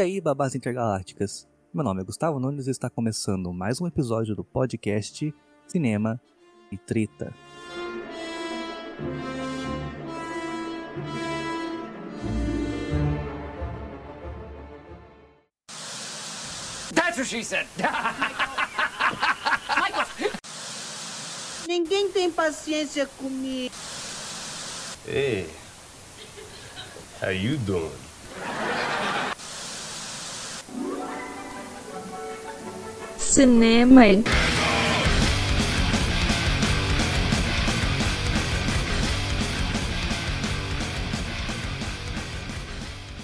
E aí, babás intergalácticas? Meu nome é Gustavo Nunes e está começando mais um episódio do podcast Cinema e Treta. That's what she said. Ninguém tem paciência comigo. Hey, how you doing? Cinema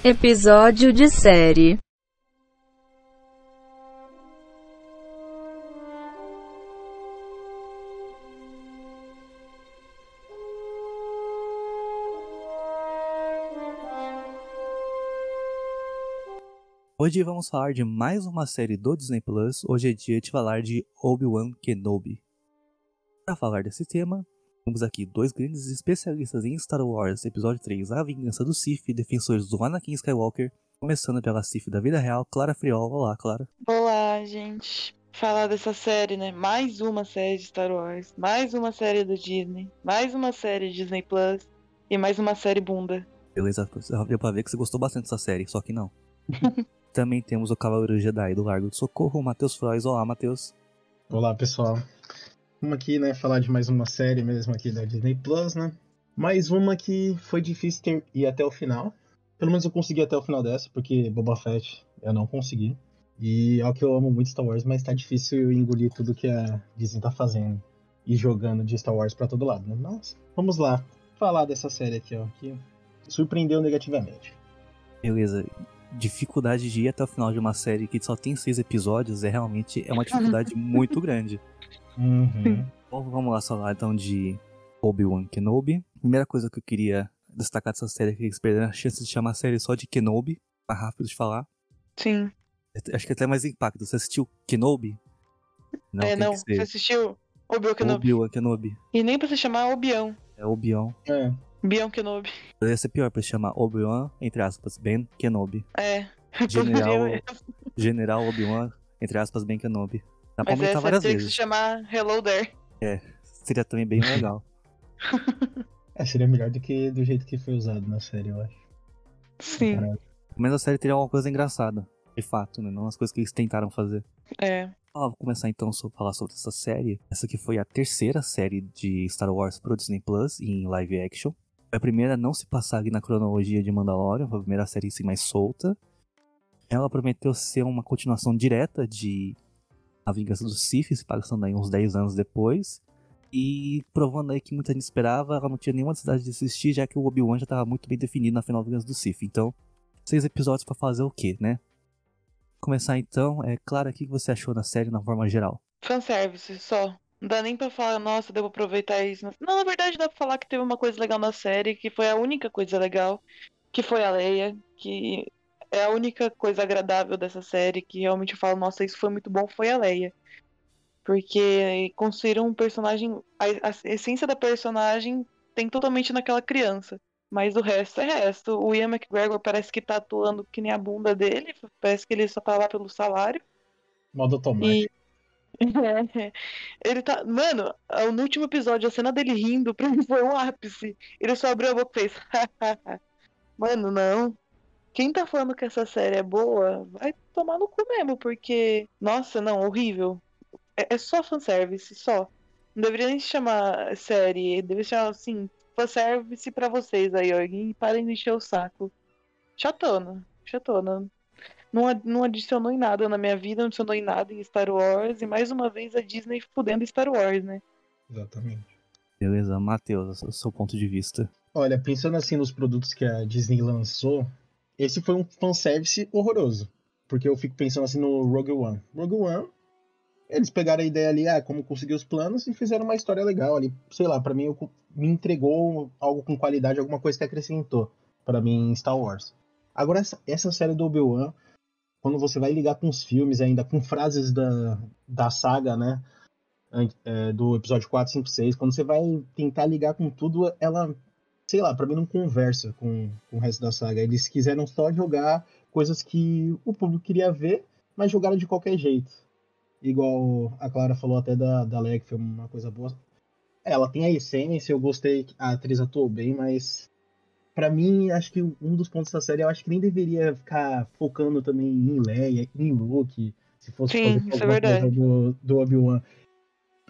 Episódio de série Hoje vamos falar de mais uma série do Disney Plus. Hoje é dia de falar de Obi-Wan Kenobi. Para falar desse tema, temos aqui dois grandes especialistas em Star Wars, episódio 3, A Vingança do Sith, defensores do Anakin Skywalker, começando pela Sith da vida real, Clara Friol. Olá, Clara. Olá, gente. Falar dessa série, né? Mais uma série de Star Wars, mais uma série do Disney, mais uma série Disney Plus e mais uma série bunda. Beleza, deu pra ver que você gostou bastante dessa série, só que não. Também temos o Cavaleiro Jedi do Largo do Socorro, Matheus Frois. Olá, Matheus. Olá, pessoal. Vamos aqui, né, falar de mais uma série mesmo aqui da Disney Plus, né? Mais uma que foi difícil ter, ir até o final. Pelo menos eu consegui até o final dessa, porque Boba Fett eu não consegui. E é o que eu amo muito Star Wars, mas tá difícil engolir tudo que a Disney tá fazendo e jogando de Star Wars pra todo lado, né? Mas vamos lá, falar dessa série aqui, ó, que surpreendeu negativamente. Beleza. Dificuldade de ir até o final de uma série que só tem seis episódios é realmente é uma dificuldade muito grande. Uhum. Bom, vamos lá falar então de Obi-Wan Kenobi. Primeira coisa que eu queria destacar dessa série é que eles perderam a chance de chamar a série só de Kenobi. Mais rápido de falar. Sim. Acho que até mais impacto. Você assistiu Kenobi? é, tem não. Você assistiu Obi-Wan Kenobi. Obi-Wan Kenobi. E nem pra se chamar Obião. É Obi-Wan. É, Bião Kenobi. Poderia ser pior pra se chamar Obi-Wan, entre aspas, Ben Kenobi. É. General. General Obi-Wan, entre aspas, Ben Kenobi. Dá pra Mas aumentar essa várias teria que se vezes. chamar Hello There. Seria também bem legal. é, seria melhor do que do jeito que foi usado na série, eu acho. Sim. Pelo menos a série teria alguma coisa engraçada. De fato, né? Não as coisas que eles tentaram fazer. É. Ah, vou começar então a falar sobre essa série. Essa aqui foi a terceira série de Star Wars pro Disney Plus em live action. A primeira a não se passar na cronologia de Mandalorian, foi a primeira série assim mais solta. Ela prometeu ser uma continuação direta de A Vingança do Sith, se passando aí uns 10 anos depois. E provando aí que muita gente esperava, ela não tinha nenhuma necessidade de assistir, já que o Obi-Wan já estava muito bem definido na final da Vingança do Sith. Então, seis episódios pra fazer o quê, né? Começar então, é claro, o que você achou da série na forma geral? Fanservice só. Não dá nem pra falar, nossa, devo aproveitar isso. Não, na verdade dá pra falar que teve uma coisa legal na série, que foi a única coisa legal, que foi a Leia, que é a única coisa agradável dessa série, que realmente eu falo, nossa, isso foi muito bom, foi a Leia. Porque construíram um personagem, a, a essência da personagem tem totalmente naquela criança. Mas o resto é resto. O Ian McGregor parece que tá atuando que nem a bunda dele, parece que ele só tá lá pelo salário. Modo automático. Ele tá. Mano, no último episódio, a cena dele rindo pra mim foi um ápice. Ele só abriu a boca e fez. Mano, não. Quem tá falando que essa série é boa, vai tomar no cu mesmo, porque. Nossa, não, horrível. É, é só fanservice, só. Não deveria nem se chamar série, deveria se chamar assim, fanservice pra vocês aí, ó. E parem de encher o saco. Chatona, chatona não, não adicionou em nada na minha vida, não adicionou em nada em Star Wars, e mais uma vez a Disney fudendo Star Wars, né? Exatamente. Beleza, Matheus, o seu ponto de vista. Olha, pensando assim nos produtos que a Disney lançou, esse foi um fanservice horroroso. Porque eu fico pensando assim no Rogue One. Rogue One, eles pegaram a ideia ali, ah, como conseguir os planos e fizeram uma história legal ali. Sei lá, pra mim eu- me entregou algo com qualidade, alguma coisa que acrescentou pra mim em Star Wars. Agora, essa, essa série do Obi-Wan, quando você vai ligar com os filmes ainda, com frases da, da saga, né? é, do episódio 4, 5, 6, quando você vai tentar ligar com tudo, ela sei lá, pra mim não conversa com, com o resto da saga. Eles quiseram só jogar coisas que o público queria ver, mas jogaram de qualquer jeito. Igual a Clara falou até da, da Leia, que foi uma coisa boa. Ela tem a essência, eu gostei, a atriz atuou bem, mas Pra mim, acho que um dos pontos da série, eu acho que nem deveria ficar focando também em Leia, em Luke, se fosse Sim, fazer é alguma coisa verdade. do, do Obi-Wan.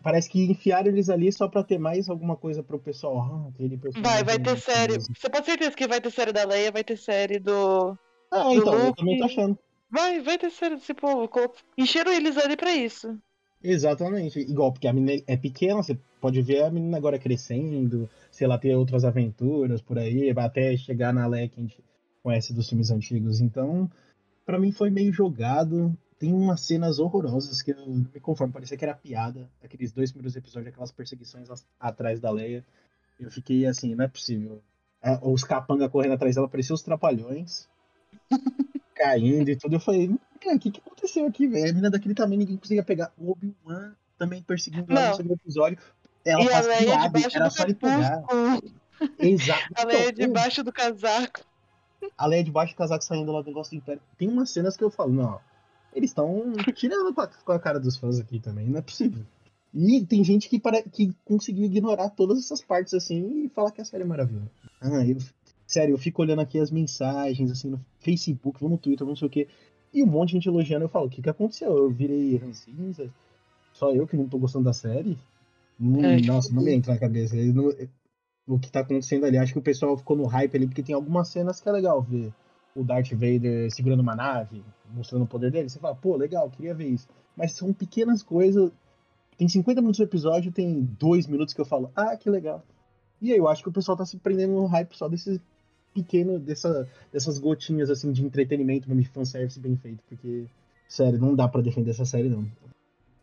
Parece que enfiaram eles ali só pra ter mais alguma coisa pro pessoal. Ah, Vai, vai ter série. famoso. Você pode ter certeza que vai ter série da Leia, vai ter série do. Ah, então, eu Luke. também tô achando. Vai, vai ter série desse povo. Encheram eles ali pra isso. Exatamente. Igual, porque a menina é pequena, você pode ver a menina agora crescendo, sei lá, ter outras aventuras por aí, até chegar na Leia que a gente conhece dos filmes antigos. Então, pra mim foi meio jogado. Tem umas cenas horrorosas que eu não me conformo, parecia que era piada. Aqueles dois primeiros episódios, aquelas perseguições atrás da Leia. Eu fiquei assim, não é possível. Os capanga correndo atrás dela, pareciam os trapalhões. caindo e tudo. Eu falei, cara, o que, que aconteceu aqui, velho? A menina daquele tamanho, ninguém conseguia pegar. O Obi-Wan também perseguindo ela Não. no segundo episódio. Ela e faz piada, era só ele pegar. Exato. A Leia Então, debaixo do casaco. a Leia debaixo do casaco saindo lá do negócio do Império. Tem umas cenas que eu falo, não, eles estão tirando com a, cara dos fãs aqui também, não é possível. E tem gente que, pare... que conseguiu ignorar todas essas partes assim e falar que a série é maravilhosa. Ah, eu... Sério, eu fico olhando aqui as mensagens, assim, no Facebook, no Twitter, não sei o quê. E um monte de gente elogiando, eu falo, o que que aconteceu? Eu virei rancinza? Só eu que não tô gostando da série? Hum, É, nossa, não me entra na cabeça. Não- O que tá acontecendo ali, acho que o pessoal ficou no hype ali, porque tem algumas cenas que é legal ver. O Darth Vader segurando uma nave, mostrando o poder dele. Você fala, pô, legal, queria ver isso. Mas são pequenas coisas. Tem 50 minutos do episódio, tem 2 minutos que eu falo, ah, que legal. E aí eu acho que o pessoal tá se prendendo no hype só desses pequenos, dessa, dessas gotinhas assim de entretenimento, mesmo de fanservice bem feito. Porque, sério, não dá pra defender essa série, não.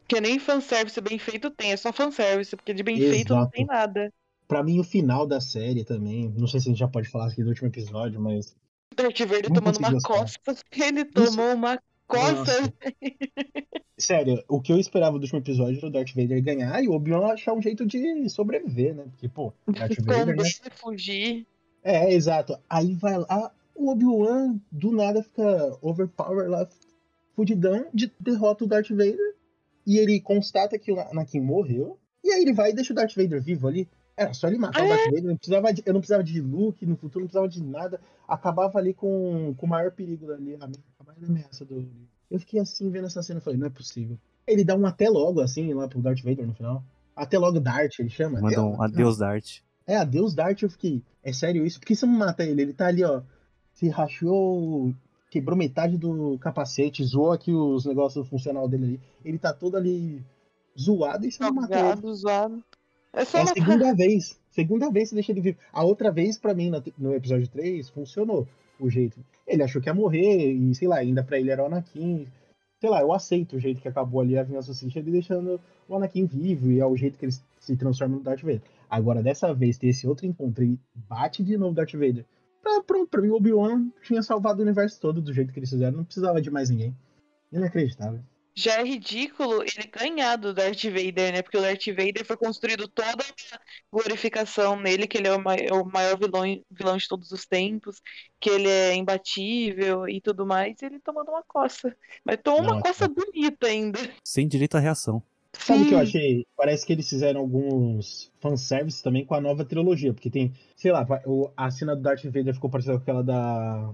Que nem fanservice bem feito tem, é só fanservice, porque de bem feito não Exato. tem nada. Pra mim, o final da série também, não sei se a gente já pode falar aqui do último episódio, mas. Darth Vader tomando uma gostar. coça. Ele tomou uma coça. Nossa. Sério, o que eu esperava do último episódio era o Darth Vader ganhar e o Obi-Wan achar um jeito de sobreviver, né? Porque, pô, Darth Vader, né? Fugir. É, exato. Aí vai lá, o Obi-Wan do nada fica overpower lá, fudidão, de, derrota o Darth Vader. E ele constata que o Anakin morreu. E aí ele vai e deixa o Darth Vader vivo ali. Era só ele matar o Darth Vader. Não precisava de- eu não precisava de Luke no futuro, não precisava de nada. Acabava ali com, com o maior perigo ali, a, maior ameaça do. Eu fiquei assim vendo essa cena e falei, não é possível. Ele dá um até logo, assim, lá pro Darth Vader no final. Até logo Dart, ele chama. Manda um adeus, Dart. É, adeus Dart, eu fiquei. É sério isso? Por que você não mata ele? Ele tá ali, ó. Se rachou. Quebrou metade do capacete, zoou aqui os negócios funcional dele ali. Ele tá todo ali zoado e você não mata ele. Zoado. É só É a matar. segunda vez. Segunda vez você deixa ele vivo. A outra vez, pra mim, no episódio 3, funcionou o jeito. Ele achou que ia morrer, e sei lá, ainda pra ele era o Anakin. Sei lá, eu aceito o jeito que acabou ali a vingança Sith, ele deixando o Anakin vivo, e é o jeito que ele se transforma no Darth Vader. Agora, dessa vez, ter esse outro encontro e bate de novo o Darth Vader. Pra, pronto, pra mim, o Obi-Wan tinha salvado o universo todo do jeito que eles fizeram, não precisava de mais ninguém. Inacreditável. Já é ridículo ele ganhar do Darth Vader, né? Porque o Darth Vader foi construído toda a glorificação nele, que ele é o, mai- o maior vilão, vilão de todos os tempos, que ele é imbatível e tudo mais, e ele tomando uma coça. Mas tomou uma coça bonita ainda. Sem direito à reação. Sabe o que eu achei? Parece que eles fizeram alguns fanservices também com a nova trilogia, porque tem, sei lá, a cena do Darth Vader ficou parecida com aquela da.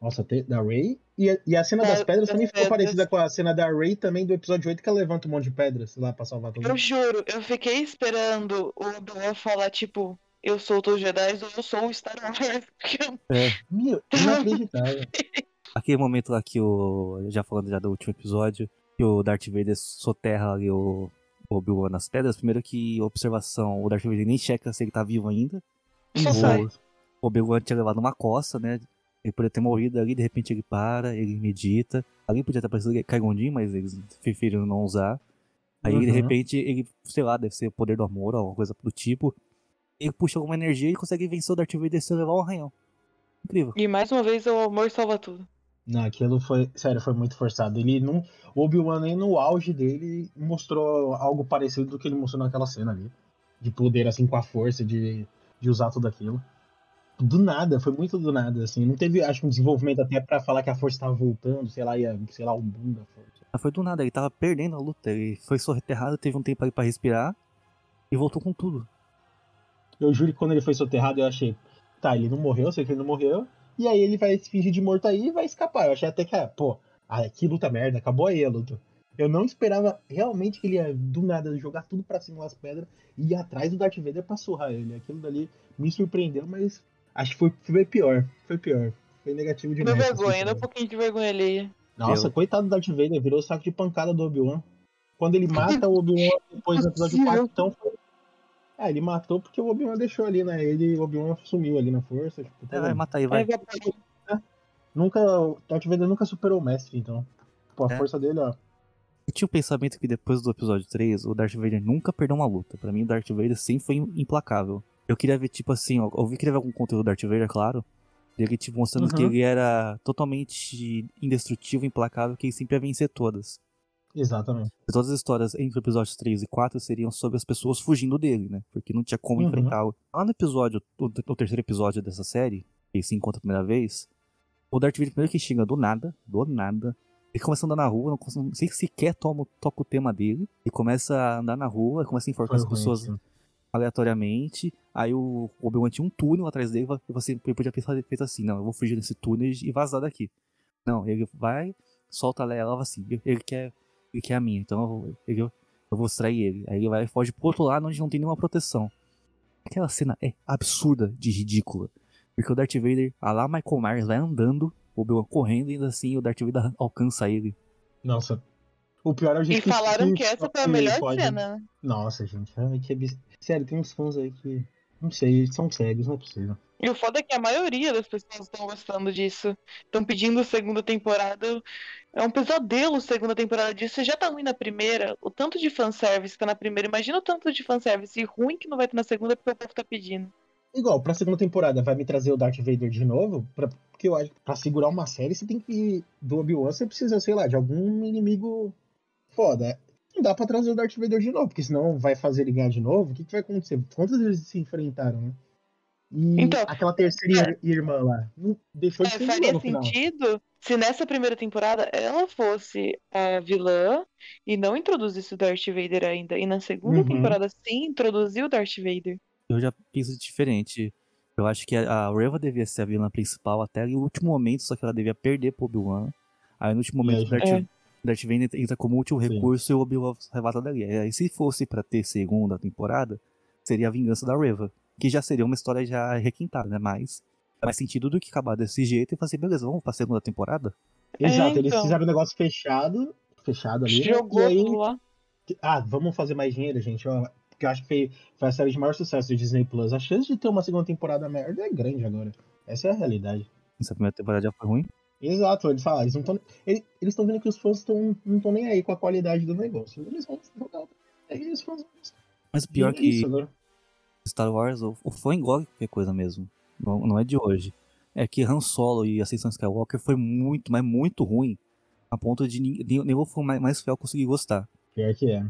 Nossa, da Rey. E, a- e a cena É, das pedras também ficou pedras. parecida com a cena da Rey também do episódio 8, que ela levanta um monte de pedras lá pra salvar todo Eu mundo. juro, eu fiquei esperando o Obi-Wan falar, tipo, eu sou o Jedi ou eu sou o Star Wars. Eu- É, Meu, inacreditável. aquele momento lá que o. Já falando já do último episódio, que o Darth Vader soterra ali o o Obi-Wan nas pedras. Primeiro que observação, o Darth Vader nem checa se ele tá vivo ainda. O, o Obi-Wan tinha levado uma coça, né? Ele poderia ter morrido ali, de repente ele para, ele medita. Ali podia ter aparecido Qui-Gon mas eles preferiram não usar. Aí, de Uhum. repente, ele, sei lá, deve ser o poder do amor, alguma coisa do tipo. Ele puxa alguma energia e consegue vencer o Darth Vader sem levar um arranhão. Incrível. E mais uma vez, o amor salva tudo. Não, aquilo foi. Sério, foi muito forçado. Ele não. O Obi-Wan nem no auge dele mostrou algo parecido do que ele mostrou naquela cena ali. De poder, assim, com a força, de, de usar tudo aquilo. do nada, foi muito do nada, assim. Não teve, acho, um desenvolvimento até pra falar que a força tava voltando, sei lá, ia, sei lá, o boom da força. Mas foi do nada, ele tava perdendo a luta. Ele foi soterrado, teve um tempo ali pra respirar e voltou com tudo. Eu juro que quando ele foi soterrado, eu achei, tá, ele não morreu, sei que ele não morreu, e aí ele vai se fingir de morto aí e vai escapar. Eu achei até que, ah, pô, que luta merda, acabou aí a luta. Eu não esperava realmente que ele ia, do nada, jogar tudo pra cima das pedras e ir atrás do Darth Vader pra surrar ele. Aquilo dali me surpreendeu, mas acho que foi, foi pior. Foi pior. Foi negativo demais. vergonha, deu um pouquinho de vergonha ali. Nossa, coitado do Darth Vader, virou saco de pancada do Obi-Wan. Quando ele mata o Obi-Wan depois do episódio Possível. 4, então foi. É, ele matou porque o Obi-Wan deixou ali, né? Ele, o Obi-Wan sumiu ali na força. Tipo, É, vai matar aí, vai. vai pra- Nunca. O Darth Vader nunca superou o mestre, então. Pô, a É. força dele, ó. Eu tinha o pensamento que depois do episódio 3, o Darth Vader nunca perdeu uma luta. Pra mim, o Darth Vader sempre foi implacável. Eu queria ver, tipo assim, ó, eu vi- queria ver algum conteúdo do Darth Vader, claro. Ele, tipo, mostrando que Uhum. ele era totalmente indestrutível, implacável, que ele sempre ia vencer todas. Exatamente. E todas as histórias entre episódios 3 e 4 seriam sobre as pessoas fugindo dele, né? Porque não tinha como Uhum. enfrentá-lo. Lá no episódio, o, terceiro episódio dessa série, que ele se encontra a primeira vez, o Darth Vader primeiro que chega do nada, do nada. Ele começa a andar na rua, não, sei se sequer toma, toca o tema dele. E começa a andar na rua, começa a enforcar as pessoas assim. aleatoriamente. Aí o Obi-Wan tinha um túnel atrás dele e você podia ter feito assim, não, eu vou fugir desse túnel e vazar daqui. Não, ele vai, solta ela, ela assim, ele quer, ele quer a minha, então eu, vou- ele- eu vou extrair ele. Aí ele vai e foge pro outro lado onde não tem nenhuma proteção. Aquela cena é absurda de ridícula. Porque o Darth Vader, a lá Michael Myers, vai andando, o Obi-Wan correndo e ainda assim o Darth Vader alcança ele. Nossa. O pior é o jeito E falaram que essa foi a melhor pode- cena. Nossa, gente. que abs- Sério, tem uns fãs aí que. Não sei, são cegos, não é possível. E o foda é que a maioria das pessoas estão gostando disso. Estão pedindo segunda temporada. É um pesadelo segunda temporada disso. Você já tá ruim na primeira. O tanto de fanservice que tá na primeira. Imagina o tanto de fanservice ruim que não vai ter na segunda porque o povo tá pedindo. Igual, pra segunda temporada, vai me trazer o Darth Vader de novo? Pra, porque eu acho que pra segurar uma série, você tem que. Do Obi-Wan, você precisa, sei lá, de algum inimigo foda. Não dá pra trazer o Darth Vader de novo, porque senão vai fazer ele ganhar de novo. O que, que vai acontecer? Quantas vezes se enfrentaram, né? E Então, aquela terceira ir- irmã lá, não deixou É, de ser vilã faria no final. sentido se nessa primeira temporada ela fosse a vilã e não introduzisse o Darth Vader ainda. E na segunda Uhum. temporada sim introduziu o Darth Vader. Eu já penso diferente. Eu acho que a Reva devia ser a vilã principal até o último momento, só que ela devia perder pro Obi-Wan. Aí no último momento o Darth, É. Darth Vader entra como último Sim. recurso e o Obi-Wan arrebata dali. Aí se fosse pra ter segunda temporada, seria a vingança da Reva. Que já seria uma história já requintada, né? Mas faz mais sentido do que acabar desse jeito e fazer, beleza, vamos pra segunda temporada? Exato, É, eles então. fizeram um negócio fechado, fechado ali, né? Jogou e aí lá. Ah, vamos fazer mais dinheiro, gente. Ó, porque eu acho que foi, foi a série de maior sucesso do Disney Plus. A chance de ter uma segunda temporada merda é grande agora. Essa é a realidade. Essa primeira temporada já foi ruim. Exato, eles falam, eles não estão. Eles estão vendo que os fãs tão, não estão nem aí com a qualidade do negócio. Eles vão jogar. Aí os fãs. Mas pior E é que isso agora. Star Wars, o, o fã engole qualquer coisa mesmo. Não, não é de hoje. É que Han Solo e Ascensão Skywalker foi muito, mas muito ruim. A ponto de o fã mais, mais fiel conseguir gostar. Pior que é.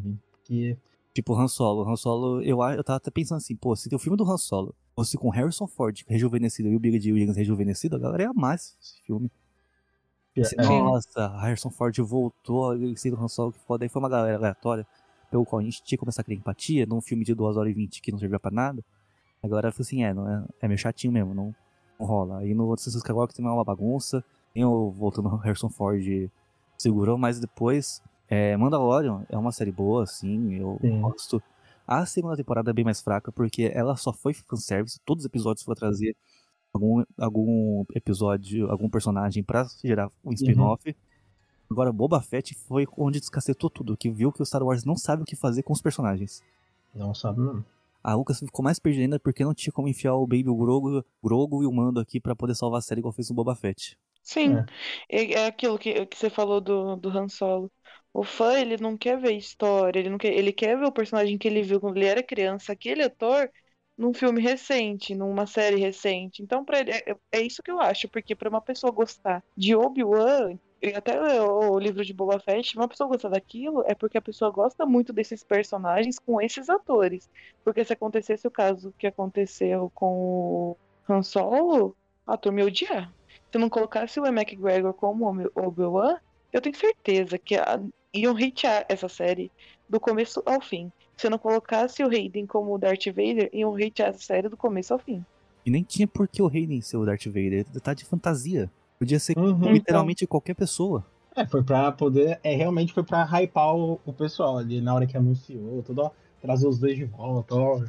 Que Tipo, Han Solo. Han Solo, eu, eu tava até pensando assim, pô, se o filme do Han Solo fosse com Harrison Ford rejuvenescido e o Billy Dee Williams rejuvenescido, a galera ia amar esse esse filme. Assim, é, Nossa, Harrison Ford voltou, ele sendo Han Solo, que foda. Aí foi uma galera aleatória, pelo qual a gente tinha que começar a criar empatia, num filme de 2 horas e 20 que não servia pra nada. Agora foi assim, é, não é, é meio chatinho mesmo, não, não rola. Aí no Assassin's Skywalker tem uma bagunça, tem o voltando Harrison Ford segurou, mas depois, é, Mandalorian é uma série boa, assim, eu Sim. gosto. A segunda temporada é bem mais fraca, porque ela só foi fanservice, todos os episódios foram trazer algum, algum episódio, algum personagem pra gerar um spin-off. Agora, Boba Fett foi onde descacetou tudo, que viu que o Star Wars não sabe o que fazer com os personagens. não sabe, não. A Lucas ficou mais perdida ainda porque não tinha como enfiar o Baby o Grogu, Grogu e o Mando aqui pra poder salvar a série igual fez o Boba Fett. Sim, É. é, é aquilo que, que você falou do, do Han Solo. O fã, ele não quer ver história, ele não quer, ele quer ver o personagem que ele viu quando ele era criança, aquele ator, num filme recente, numa série recente. Então, pra ele, é, é isso que eu acho, porque pra uma pessoa gostar de Obi-Wan, até o, o livro de Boba Fett, uma pessoa gostar daquilo é porque a pessoa gosta muito desses personagens com esses atores. Porque se acontecesse o caso que aconteceu com o Han Solo, a turma ia odiar. Se não colocasse o Ian McGregor como Obi- Obi-Wan, eu tenho certeza que iam hatear essa série do começo ao fim. Se não colocasse o Hayden como o Darth Vader, iam hatear essa série do começo ao fim. E nem tinha por que o Hayden ser o Darth Vader. Tá de fantasia. Podia ser Uhum. literalmente qualquer pessoa. É, foi pra poder. É, realmente foi pra hypar o, o pessoal ali na hora que anunciou, tudo, ó, trazer os dois de volta, ó,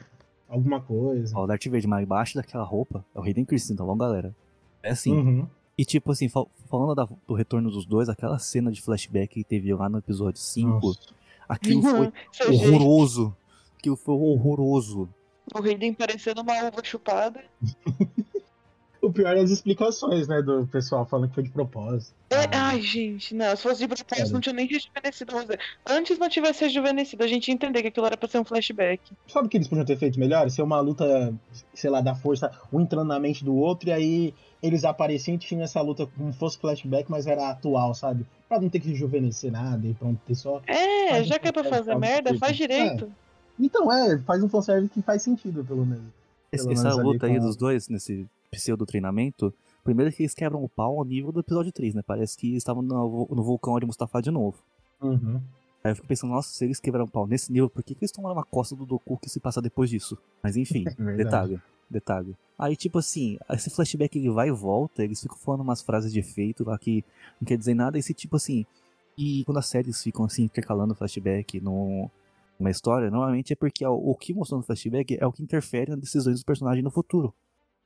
alguma coisa. Ó, o Darth Vader, mas embaixo daquela roupa é o Hayden Christensen, tá bom, galera? É assim. Uhum. E tipo assim, fal- falando da- do retorno dos dois, aquela cena de flashback que teve lá no episódio 5, Nossa. aquilo foi CG. horroroso. Aquilo foi horroroso. O Hayden parecendo uma uva chupada. O pior é as explicações, né, do pessoal falando que foi de propósito. É, ai, gente, não. Se fosse de propósito, Sério. não tinha nem rejuvenescido. Antes não tivesse rejuvenescido, a gente ia entender que aquilo era pra ser um flashback. Sabe o que eles podiam ter feito melhor? Ser uma luta, sei lá, da força, um entrando na mente do outro, e aí eles apareciam e tinham essa luta como fosse flashback, mas era atual, sabe? Pra não ter que rejuvenescer nada e pronto, ter só. É, Faz já um que é pra fazer merda, faz direito. Então, é, faz um fanservice que faz sentido, pelo menos. Pelo essa menos luta aí com- dos dois, nesse pseudo treinamento, primeiro que eles quebram o pau ao nível do episódio 3, né? Parece que estavam no, no vulcão de Mustafa de novo. Uhum. Aí eu fico pensando, nossa, se eles quebraram o pau nesse nível, por que, que eles tomaram uma costa do Doku que se passa depois disso? Mas enfim, Verdade. detalhe, detalhe. Aí, tipo assim, esse flashback ele vai e volta, eles ficam falando umas frases de efeito lá que não quer dizer nada, esse tipo assim. E quando as séries ficam assim, intercalando flashback no, numa história, normalmente é porque o, o que mostrou no flashback é o que interfere nas decisões dos personagens no futuro.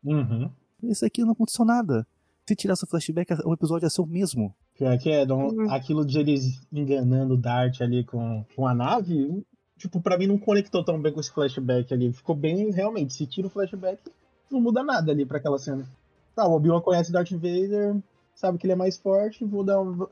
Uhum. Isso aqui não aconteceu nada. Se tirasse o flashback, o episódio ia ser o mesmo. Pior que é, Dom, Uhum. aquilo de eles enganando o Dart ali com, com a nave, tipo, pra mim não conectou tão bem com esse flashback ali. Ficou bem, realmente, se tira o flashback, não muda nada ali pra aquela cena. Tá, o Obi-Wan conhece o Darth Vader, sabe que ele é mais forte, vou dar um...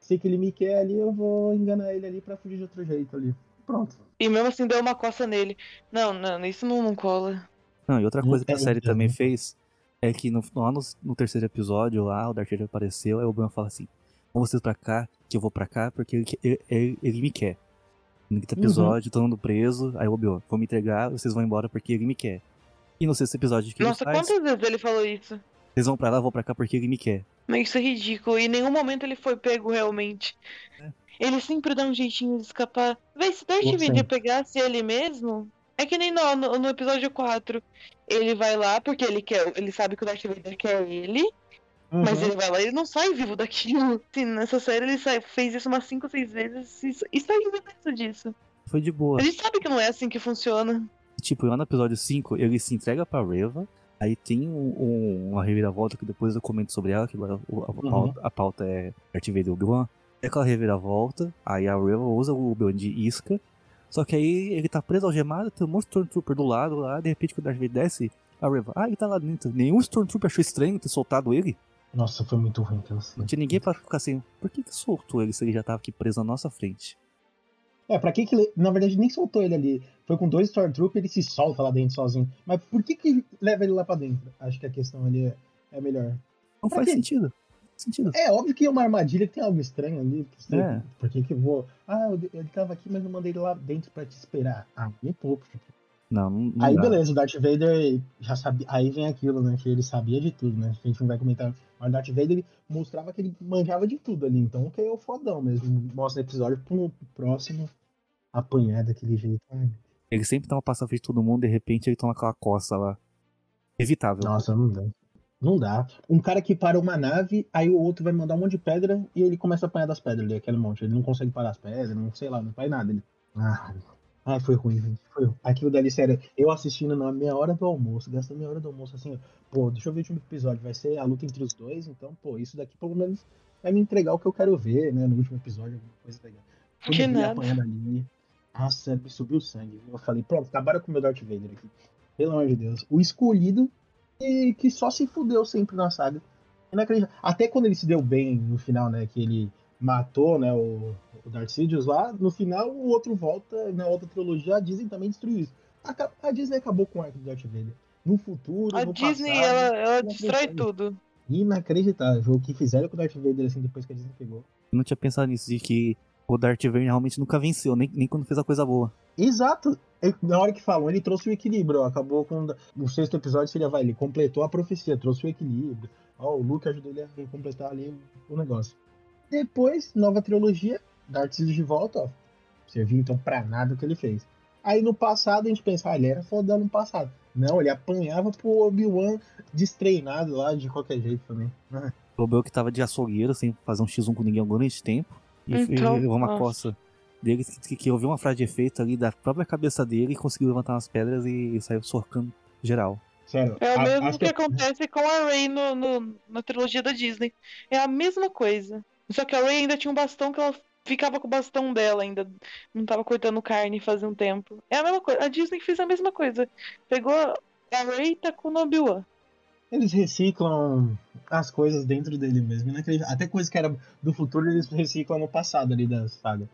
Sei que ele me quer ali, eu vou enganar ele ali pra fugir de outro jeito ali. Pronto. E mesmo assim deu uma coça nele. Não, não, isso não, não cola. Não, e outra coisa que a série também fez é que no, lá no, no terceiro episódio, lá, o Darth Vader apareceu, aí o Obi-Wan fala assim, vamos vocês pra cá, que eu vou pra cá, porque ele, ele, ele- ele me quer. No quinto Uhum. episódio, todo mundo preso, aí o Obi-Wan, vou me entregar, vocês vão embora porque ele me quer. E no sexto episódio, que Nossa, ele faz? quantas vezes ele falou isso? Vocês vão pra lá, eu vou pra cá porque ele me quer. Mas isso é ridículo. E em nenhum momento ele foi pego realmente. É. Ele sempre dá um jeitinho de escapar. Véi, se Darth Vader pegasse ele mesmo. É que nem no, no, no episódio 4. Ele vai lá porque ele quer. Ele sabe que o Darth Vader quer ele. Mas Uhum. ele vai lá e ele não sai vivo daquilo. Sim, nessa série ele sai- fez isso umas 5 ou 6 vezes e, e saiu ileso disso. Foi de boa. A gente sabe que não é assim que funciona. Tipo, lá no episódio 5, ele se entrega pra Reva. Aí tem um- um- uma reviravolta que depois eu comento sobre ela, que o- a, Uhum. pauta, a pauta é Darth Vader e Obi-Wan. É aquela reviravolta, aí a Reva usa o Obi-Wan de isca. Só que aí ele tá preso algemado, tem um monte de Stormtrooper do lado lá, de repente quando o Darth Vader desce, a Reva, ah, ele tá lá dentro. Nenhum Stormtrooper achou estranho ter soltado ele. Nossa, foi muito ruim aquela Não cena. tinha ninguém pra ficar assim, por que que soltou ele se ele já tava aqui preso na nossa frente? É, pra que que ele... Na verdade, nem soltou ele ali. Foi com dois Stormtroopers, ele se solta lá dentro sozinho. Mas por que que leva ele lá pra dentro? Acho que a questão ali é, é melhor. Não Pra faz quê? sentido. Sentido. É óbvio que é uma armadilha que tem algo estranho ali. Ser- É. por que que eu vou... Ah, ele tava aqui, mas eu mandei ele lá dentro pra te esperar. Ah, nem pouco. Não, não, não Aí dá. beleza, o Darth Vader já sabia. Aí vem aquilo, né? Que ele sabia de tudo, né? A gente não vai comentar. Mas o Darth Vader ele mostrava que ele manjava de tudo ali. Então que é o fodão mesmo. Mostra o episódio pro próximo apanhar daquele jeito. Ai, Ele sempre tava passando frente de todo mundo, de repente ele toma aquela coça lá. Evitável. Nossa, não dá. Não dá. Um cara que para uma nave, aí o outro vai mandar um monte de pedra e ele começa a apanhar das pedras ali, aquele monte. Ele não consegue parar as pedras, não sei lá, não faz nada. Ele... Ah, ai, foi ruim, gente. Foi ruim. Aquilo dali, sério, eu assistindo na minha hora do almoço, gastando minha hora do almoço, assim, pô, deixa eu ver o último episódio, vai ser a luta entre os dois, então, pô, isso daqui pelo menos vai me entregar o que eu quero ver, né, no último episódio, alguma coisa legal. Quando Que nada. apanhando ali, nossa, me subiu sangue. Eu falei, pronto, acabaram com o meu Darth Vader aqui. Pelo amor de Deus. O escolhido e que só se fudeu sempre na saga. Inacreditável. Até quando ele se deu bem no final, né? Que ele matou né, o, o Darth Sidious lá, no final o outro volta, na outra trilogia, a Disney também destruiu isso. Aca- A, Disney acabou com o arco do Darth Vader. No futuro, A no Disney, passado, ela, ela destrói tudo. Inacreditável. O que fizeram com o Darth Vader assim depois que a Disney pegou. Eu não tinha pensado nisso, de que o Darth Vader realmente nunca venceu, nem, nem quando fez a coisa boa. Exato. Na hora que falou, ele trouxe o equilíbrio. ó, Acabou com. O sexto episódio seria, vai, ele completou a profecia, trouxe o equilíbrio. Ó, o Luke ajudou ele a completar ali o, o negócio. Depois, nova trilogia, Darth Sidious de volta, ó. Serviu então pra nada o que ele fez. Aí no passado a gente pensa, ah, ele era fodão no passado. Não, ele apanhava pro Obi-Wan destreinado lá de qualquer jeito também. O Obi-Wan que tava de açougueiro, sem fazer um X1 com ninguém há algum grande tempo. E Então, levou uma nossa. coça dele que, que ouviu uma frase de efeito ali da própria cabeça dele e conseguiu levantar umas pedras e saiu socando geral. Sério. É o a- mesmo acho que acontece com a Rey no, no- na trilogia da Disney. É a mesma coisa. Só que a Rey ainda tinha um bastão que ela ficava com o bastão dela ainda. Não tava cortando carne fazia um tempo. É a mesma coisa. A Disney fez a mesma coisa. Pegou a Rey e tacou no Obi-Wan. Eles reciclam as coisas dentro dele mesmo. Até coisa que era do futuro, eles reciclam no passado ali da saga.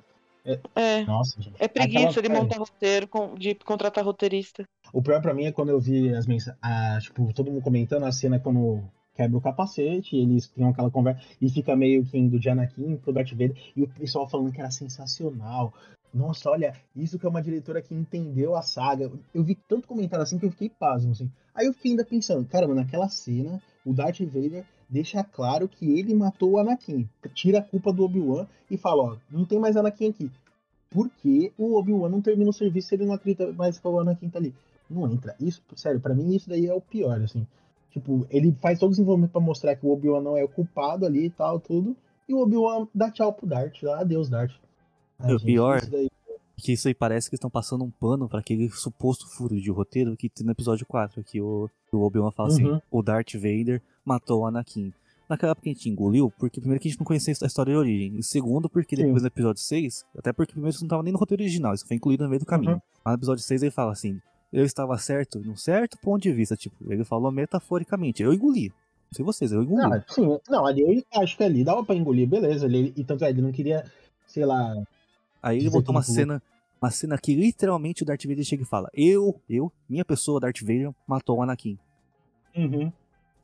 É. Nossa, gente. É preguiça de Aquela- montar roteiro, de contratar roteirista. O pior pra mim é quando eu vi as mensagens. Tipo, todo mundo comentando a cena quando quebra o capacete, eles têm aquela conversa e fica meio que indo de Anakin pro Darth Vader, e o pessoal falando que era sensacional. Nossa, olha, isso que é uma diretora que entendeu a saga. Eu vi tanto comentário assim que eu fiquei pasmo, assim. Aí eu fiquei ainda pensando, caramba, naquela cena, o Darth Vader deixa claro que ele matou o Anakin. Tira a culpa do Obi-Wan e fala, ó, não tem mais Anakin aqui. Por que o Obi-Wan não termina o serviço se ele não acredita mais que o Anakin tá ali? Não entra. Isso, sério, pra mim isso daí é o pior, assim. Tipo, ele faz todo o desenvolvimento pra mostrar que o Obi-Wan não é o culpado ali e tal, tudo. E o Obi-Wan dá tchau pro Dart. lá, Adeus, Dart. Ai, O pior- isso daí- Que isso aí parece que estão passando um pano pra aquele suposto furo de roteiro que tem no episódio 4, que o, o Obi-Wan fala assim, Uhum. o Darth Vader matou o Anakin. Naquela época a gente engoliu, porque primeiro que a gente não conhecia a história de origem, e segundo porque Sim. depois no episódio 6, até porque primeiro isso não tava nem no roteiro original, isso foi incluído no meio do caminho. Uhum. Mas no episódio 6 ele fala assim, eu estava certo num certo ponto de vista, tipo, ele falou metaforicamente, eu engoli. Não sei vocês, eu engoli. Ah, sim, não, ali eu acho que ali dava pra engolir, beleza. Ele, e tanto é, ele não queria, sei lá. Aí ele Dizer botou uma cena, uma cena que literalmente o Darth Vader chega e fala: Eu, eu, minha pessoa, Darth Vader, matou o Anakin. Uhum.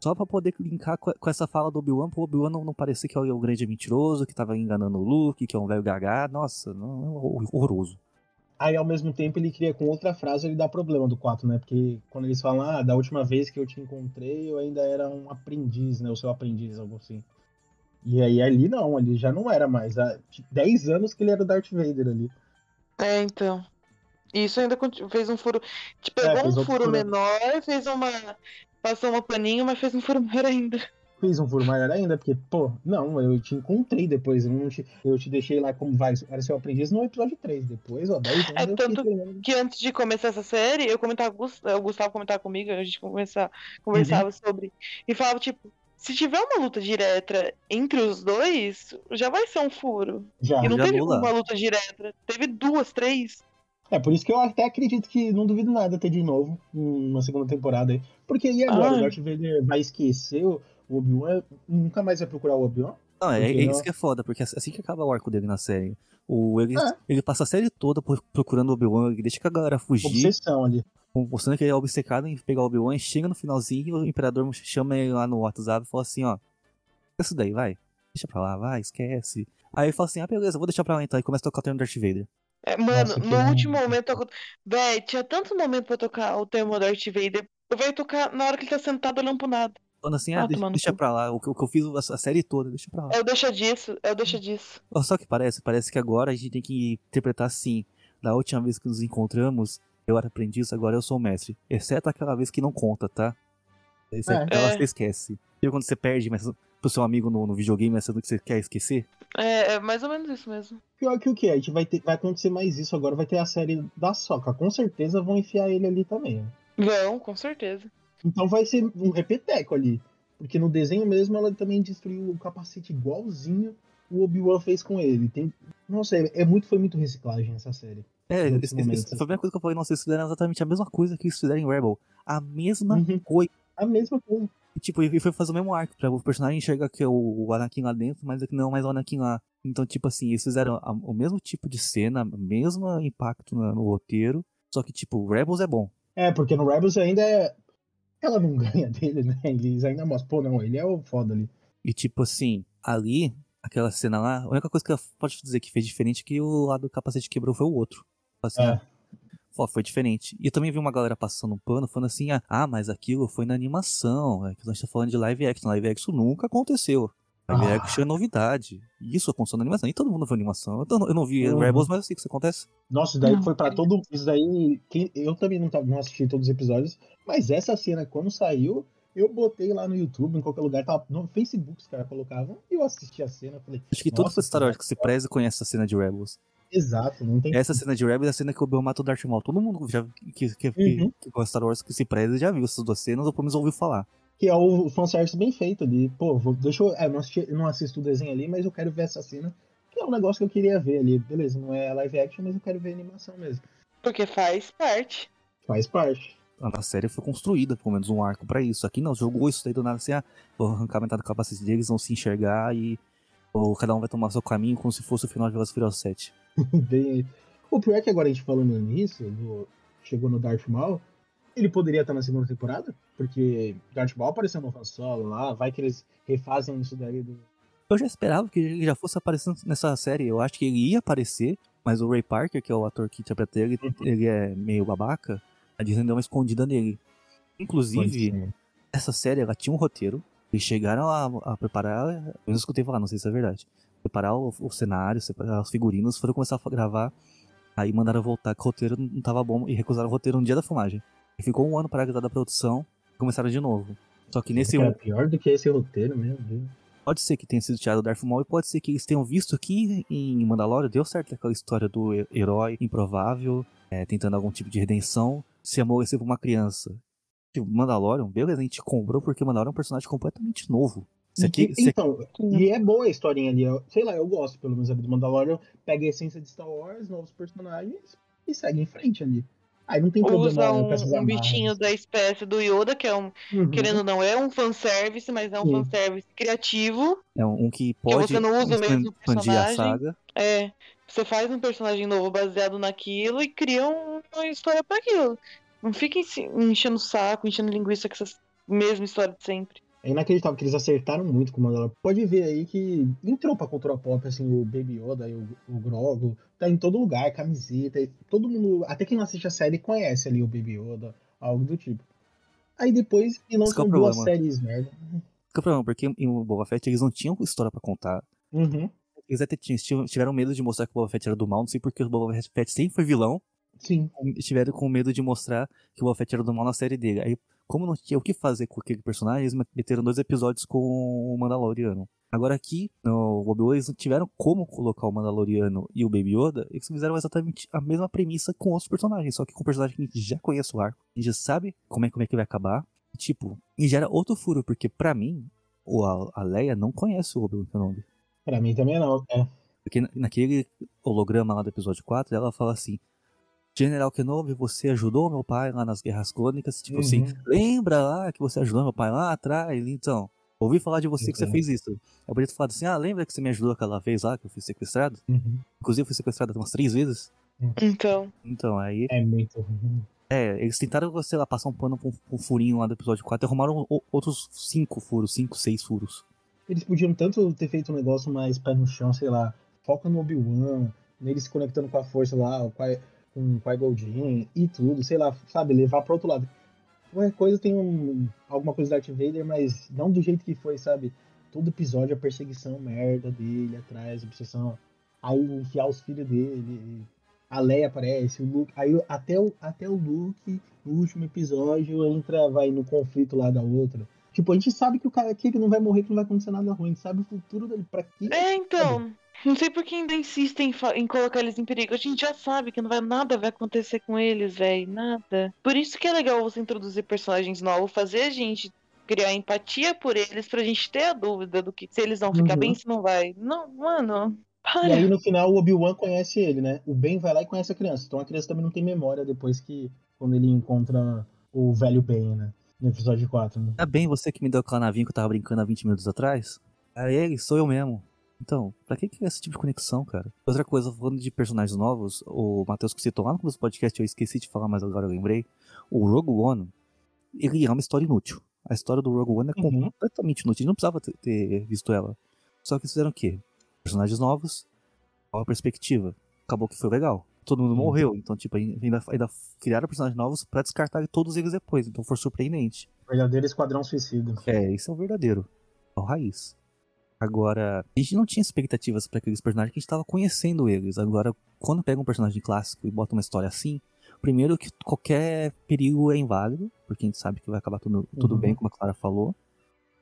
Só pra poder linkar com essa fala do Obi-Wan, pro Obi-Wan não, não parecer que é o grande mentiroso, que tava enganando o Luke, que é um velho gagá. Nossa, não, é hor- horroroso. Aí, ao mesmo tempo, ele cria com outra frase, ele dá problema do 4, né? Porque quando eles falam, ah, da última vez que eu te encontrei, eu ainda era um aprendiz, né? O seu aprendiz, algo assim. E aí, ali não, ali já não era mais. Há tipo, 10 anos que ele era o Darth Vader ali. É, então. Isso ainda fez um furo. Tipo, É, pegou fez um furo furo. menor, fez uma. Passou uma paninho, mas fez um furo maior ainda. Fiz um furo maior ainda, porque, pô, não, eu te encontrei depois. Eu, te, eu te deixei lá como vai, era seu aprendiz no episódio 3. Depois, ó, 10 anos É eu fiquei tanto-. Que antes de começar essa série, eu comentava, com o Gus- o Gustavo comentava comigo, a gente começar, conversava Uhum. sobre. E falava, tipo, se tiver uma luta direta entre os dois, já vai ser um furo. Já. E não já teve anula. uma luta direta, teve duas, três. É por isso que eu até acredito que não duvido nada ter de novo uma segunda temporada aí. Porque e agora? Ai. O Darth Vader vai esquecer o Obi-Wan? Nunca mais vai procurar o Obi-Wan? Não, é, é isso que é foda, porque assim que acaba o arco dele na série, o, ele, É. ele passa a série toda pro- procurando o Obi-Wan, ele deixa que a galera fugir, Obsessão ali. Mostrando que ele é obcecado em pegar o Obi-Wan, chega no finalzinho, o Imperador chama ele lá no WhatsApp e fala assim, ó, isso daí, vai, deixa pra lá, vai, esquece. Aí ele fala assim, ah, beleza, vou deixar pra lá então, e começa a tocar o tema do Darth Vader. É, mano, Nossa, que no último lindo. momento. aco- Véi, tinha tanto momento pra tocar o tema Darth Vader. Vai tocar na hora que ele tá sentado olhando pro nada. Falando assim, Ah, ah, deixa, deixa pra lá, o que, o que eu fiz a, a série toda, deixa pra lá. É o deixa disso, é o deixa disso. Só que parece, parece que agora a gente tem que interpretar assim. Da última vez que nos encontramos, eu era aprendiz, agora eu sou o mestre. Exceto aquela vez que não conta, tá? Isso aí, É. aquela É. você esquece. E quando você perde mas, pro seu amigo no, no videogame, mas sendo que você quer esquecer? É, é mais ou menos isso mesmo. Pior que o que? A gente vai, ter, vai acontecer mais isso agora, vai ter a série da Soca. Com certeza vão enfiar ele ali também. né? Vão, com certeza. Então vai ser um repeteco ali. Porque no desenho mesmo ela também destruiu o capacete igualzinho o Obi-Wan fez com ele. Tem... Nossa, é, é muito, foi muito reciclagem essa série. É, esse- foi a primeira coisa que eu falei, nossa, eles fizeram exatamente a mesma coisa que eles fizeram em Rebel. A mesma Uhum. coisa. A mesma coisa. E, tipo, e foi fazer o mesmo arco, pra o personagem enxergar que é o, Anakin lá dentro, mas é que não mais o Anakin lá. Então, tipo assim, eles fizeram a- o mesmo tipo de cena, o mesmo impacto na- no roteiro, só que, tipo, Rebels é bom. É, porque no Rebels ainda é. Ela não ganha dele, né? Eles ainda mostram, pô, não, ele é o foda ali. E, tipo assim, ali, aquela cena lá, a única coisa que eu posso dizer que fez diferente é que o lado do capacete quebrou foi o outro. Assim, É. Ó, foi diferente. E eu também vi uma galera passando um pano, falando assim, ah, ah, mas aquilo foi na animação, é que nós estamos falando de live action. Live action nunca aconteceu. Live Ah. action é novidade. E isso aconteceu na animação. E todo mundo viu animação. Eu, não- eu não vi Uhum. Rebels, mas eu sei que isso acontece. Nossa, isso daí Não, foi pra cara. todo. Isso daí. eu também não, não assisti todos os episódios, mas essa cena, quando saiu, eu botei lá no YouTube, em qualquer lugar, tava no Facebook os caras colocavam, e eu assisti a cena, falei, Acho que todo Star Wars que se preze conhece essa cena de Rebels. Exato, não tem. Essa cena de Rebels é a cena que o Obi-Wan mata o Darth Maul. Todo mundo já, que, que, que, Uhum. que gosta de Star Wars que se preze já viu essas duas cenas, ou pelo menos ouviu falar. Que é o fanservice bem feito ali. Pô, vou, deixa eu. é, eu não, assisti- não assisto o desenho ali, mas eu quero ver essa cena. Que é um negócio que eu queria ver ali. Beleza, não é live action, mas eu quero ver a animação mesmo. Porque faz parte. Faz parte. A série foi construída, pelo menos, um arco pra isso. Aqui não, jogou isso daí do nada assim, ah, vou arrancar metade do capacete deles, vão se enxergar e ou cada um vai tomar seu caminho como se fosse o final de Furiosos 7. Bem... O pior é que agora a gente falando nisso, do- chegou no Darth Maul, ele poderia estar na segunda temporada, porque Darth Maul apareceu no Han Solo lá, vai que eles refazem isso daí do... Eu já esperava que ele já fosse aparecendo nessa série. Eu acho que ele ia aparecer, mas o Ray Parker, que é o ator que interpreta ele, ele é meio babaca. A Disney deu uma escondida nele. Inclusive, essa série ela tinha um roteiro. Eles chegaram a, a preparar. Eu não escutei falar, não sei se é verdade. Preparar o, o cenário, separar os figurinos, foram começar a gravar. Aí mandaram voltar que o roteiro não tava bom e recusaram o roteiro no dia da filmagem. E ficou um ano paralisado da produção e começaram de novo. Só que nesse Era um, pior do que esse roteiro, meu Deus. pode ser que tenha sido tirado o Darth Maul e pode ser que eles tenham visto aqui em Mandalorian, deu certo aquela história do he- herói improvável, é, tentando algum tipo de redenção, se amolecer pra uma criança. Tipo, Mandalorian, beleza, a gente comprou porque Mandalorian é um personagem completamente novo. E aqui, que- se aqui- então, e é boa a historinha ali. eu- sei lá, eu gosto pelo menos ali do Mandalorian. Pega a essência de Star Wars, novos personagens e segue em frente ali. Aí não tem problema Usa um, um bichinho da espécie do Yoda, que é um, Uhum. querendo ou não, é um fanservice, mas é um Sim. fanservice criativo. é um que pode você não usa o mesmo expandir a personagem. saga. É, você faz um personagem novo baseado naquilo e cria um- uma história pra aquilo. Não fica enche- enchendo o saco, enchendo linguiça com essa mesma história de sempre. É inacreditável que eles acertaram muito com o Mandalorian. Pode ver aí que entrou pra cultura pop, assim, o Baby Yoda e o, o Grogu. Tá em todo lugar, camiseta. e todo mundo, até quem não assiste a série, conhece ali o Baby Yoda, algo do tipo. Aí depois, e é lançam duas problema. séries merda. Que é o problema, porque em o Boba Fett eles não tinham história pra contar. Uhum. Eles até tinham, tiveram- tiveram medo de mostrar que o Boba Fett era do mal, não sei porque o Boba Fett sempre foi vilão. Sim. tiveram com medo de mostrar que o Boba Fett era do mal na série dele. Aí, como não tinha o que fazer com aquele personagem, eles meteram dois episódios com o Mandaloriano. Agora aqui, no Obi-Wan, eles não tiveram como colocar o Mandaloriano e o Baby Yoda, eles fizeram exatamente a mesma premissa com outros personagens, só que com personagens que a gente já conhece o arco, a gente já sabe como é, como é que vai acabar. E, tipo, e gera outro furo, porque pra mim, o, a, Leia não conhece o Obi-Wan Kenobi. Pra mim também não. É. Porque na- naquele holograma lá do episódio 4, ela fala assim: General Kenobi, você ajudou meu pai lá nas Guerras Clônicas? Tipo assim, Uhum. lembra lá que você ajudou meu pai lá atrás? Então, ouvi falar de você que você Uhum. fez isso. Eu podia ter falado assim: ah, lembra que você me ajudou aquela vez lá que eu fui sequestrado? Uhum. Inclusive, eu fui sequestrado umas três vezes. Então, Então, aí, É muito ruim. é, eles tentaram, sei lá, passar um pano com um furinho lá do episódio 4 e arrumaram outros cinco furos, cinco, seis furos. Eles podiam tanto ter feito um negócio mais pé no chão, sei lá, foca no Obi-Wan, nele se conectando com a força lá, com o Qui-Gon Jinn e tudo, sei lá, sabe, levar pro outro lado. Qualquer coisa tem um, alguma coisa do Darth Vader, mas não do jeito que foi, sabe? Todo episódio a perseguição merda dele atrás, a obsessão. Aí enfiar os filhos dele, a Leia aparece, o Luke, aí até o, até o Luke, no último episódio, entra, vai no conflito lá da outra. Tipo, a gente sabe que o cara que ele não vai morrer, que não vai acontecer nada ruim. A gente sabe o futuro dele. Pra quê? é, então. Não sei por que ainda insistem em, em colocar eles em perigo. A gente já sabe que não vai, nada vai acontecer com eles, velho. Nada. Por isso que é legal você introduzir personagens novos, fazer a gente criar empatia por eles, pra gente ter a dúvida do que se eles vão ficar Uhum. bem, se não vai. Não, mano. Para. E aí no final o Obi-Wan conhece ele, né? O Ben vai lá e conhece a criança. Então a criança também não tem memória depois que. Quando ele encontra o velho Ben, né? No episódio 4. Né? Tá bem, você que me deu aquela navinha que eu tava brincando há 20 minutos atrás? É ele, sou eu mesmo. Então, pra que que é esse tipo de conexão, cara? Outra coisa, falando de personagens novos, o Matheus que citou lá no começo do podcast, eu esqueci de falar, mas agora eu lembrei. O Rogue One, ele é uma história inútil. A história do Rogue One é Uhum. completamente inútil, a gente não precisava ter, ter visto ela. Só que eles fizeram o quê? Personagens novos, nova perspectiva. Acabou que foi legal. todo mundo Uhum. morreu. Então, tipo, ainda, ainda criaram personagens novos pra descartar todos eles depois. Então foi surpreendente. Verdadeiro esquadrão suicida. É, isso é o verdadeiro. É o raiz. Agora, a gente não tinha expectativas pra aqueles personagens que a gente tava conhecendo eles. Agora, quando pega um personagem clássico e bota uma história assim, primeiro que qualquer perigo é inválido, porque a gente sabe que vai acabar tudo, tudo Uhum. bem, como a Clara falou.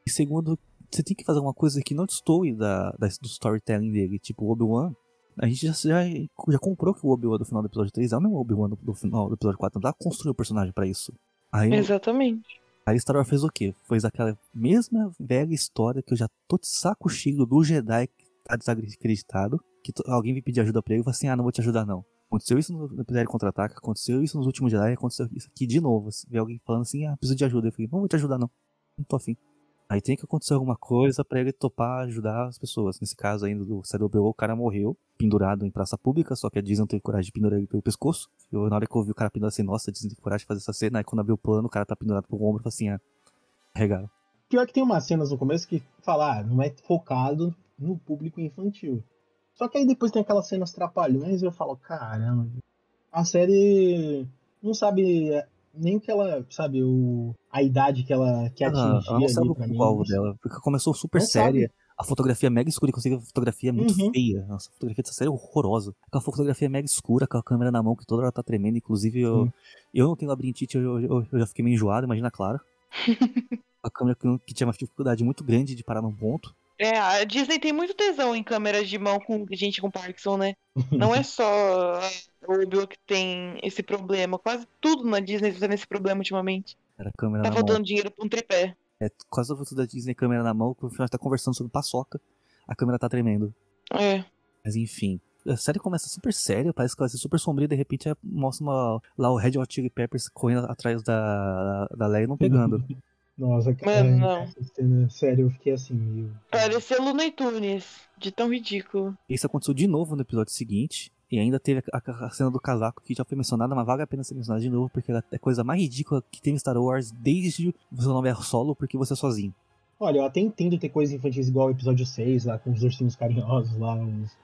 E segundo, você tem que fazer uma coisa que não destoe da, da- do storytelling dele. Tipo, o Obi-Wan, a gente já, já, já comprou que o Obi-Wan do final do episódio 3 é o mesmo Obi-Wan do, do final do episódio 4. Não dá pra construir o personagem pra isso. Aí, Exatamente. Aí Star Wars fez o quê? Fez aquela mesma velha história que eu já tô de saco cheio do Jedi que tá desacreditado, que alguém vem pedir ajuda pra ele e assim, ah, não vou te ajudar não. Aconteceu isso no Império Contra-Ataca, aconteceu isso nos últimos Jedi, aconteceu isso aqui de novo. Vê alguém falando assim, ah, preciso de ajuda. Eu falei, não vou te ajudar não, não tô afim. Aí tem que acontecer alguma coisa pra ele topar ajudar as pessoas. Nesse caso ainda do Obi o cara morreu, pendurado em praça pública, só que a Disney não teve coragem de pendurar ele pelo pescoço. Eu, na hora que eu vi o cara pendurado assim, nossa, a Disney teve coragem de fazer essa cena. Aí quando abriu o plano, o cara tá pendurado pelo ombro, falei assim, ah, regaram. Pior que tem umas cenas no começo que fala, ah, não é focado no público infantil. Só que aí depois tem aquelas cenas trapalhões e eu falo, caramba, a série não sabe nem o que ela, sabe, o, a idade que ela quer Ah, atingir ela não sabe ali pra mim. dela, porque começou super Não séria. sabe. A fotografia é mega escura, inclusive a fotografia é muito Uhum. feia. Nossa, a fotografia dessa série é horrorosa. Aquela fotografia é mega escura, com a câmera na mão, que toda hora tá tremendo. Inclusive, eu, Sim. eu não tenho labirintite, eu, eu, eu já fiquei meio enjoado, imagina a Clara. a câmera que, que tinha uma dificuldade muito grande de parar num ponto. É, a Disney tem muito tesão em câmeras de mão com gente com Parkinson, né? Não é só a Obi-Wan que tem esse problema. Quase tudo na Disney tá tendo esse problema ultimamente. Era a câmera Tá na mão. faltando dinheiro pra um tripé. É, quase foto da Disney, câmera na mão, quando a gente tá conversando sobre paçoca, a câmera tá tremendo. É. Mas enfim. A série começa super séria, parece que vai ser super sombria, de repente é- mostra uma, lá o Red Hot Chili Peppers correndo atrás da, da Leia e não pegando. Nossa, Mano, é, não. essa cena, sério, eu fiquei assim, meio... Parecia Looney Tunes, de tão ridículo. Isso aconteceu de novo no episódio seguinte. E ainda teve a, a- a cena do casaco que já foi mencionada, mas vale a pena ser mencionada de novo, porque ela é a coisa mais ridícula que tem em Star Wars desde o seu nome é solo, porque você é sozinho. Olha, eu até entendo ter coisas infantis igual o episódio 6, lá com os ursinhos carinhosos lá, os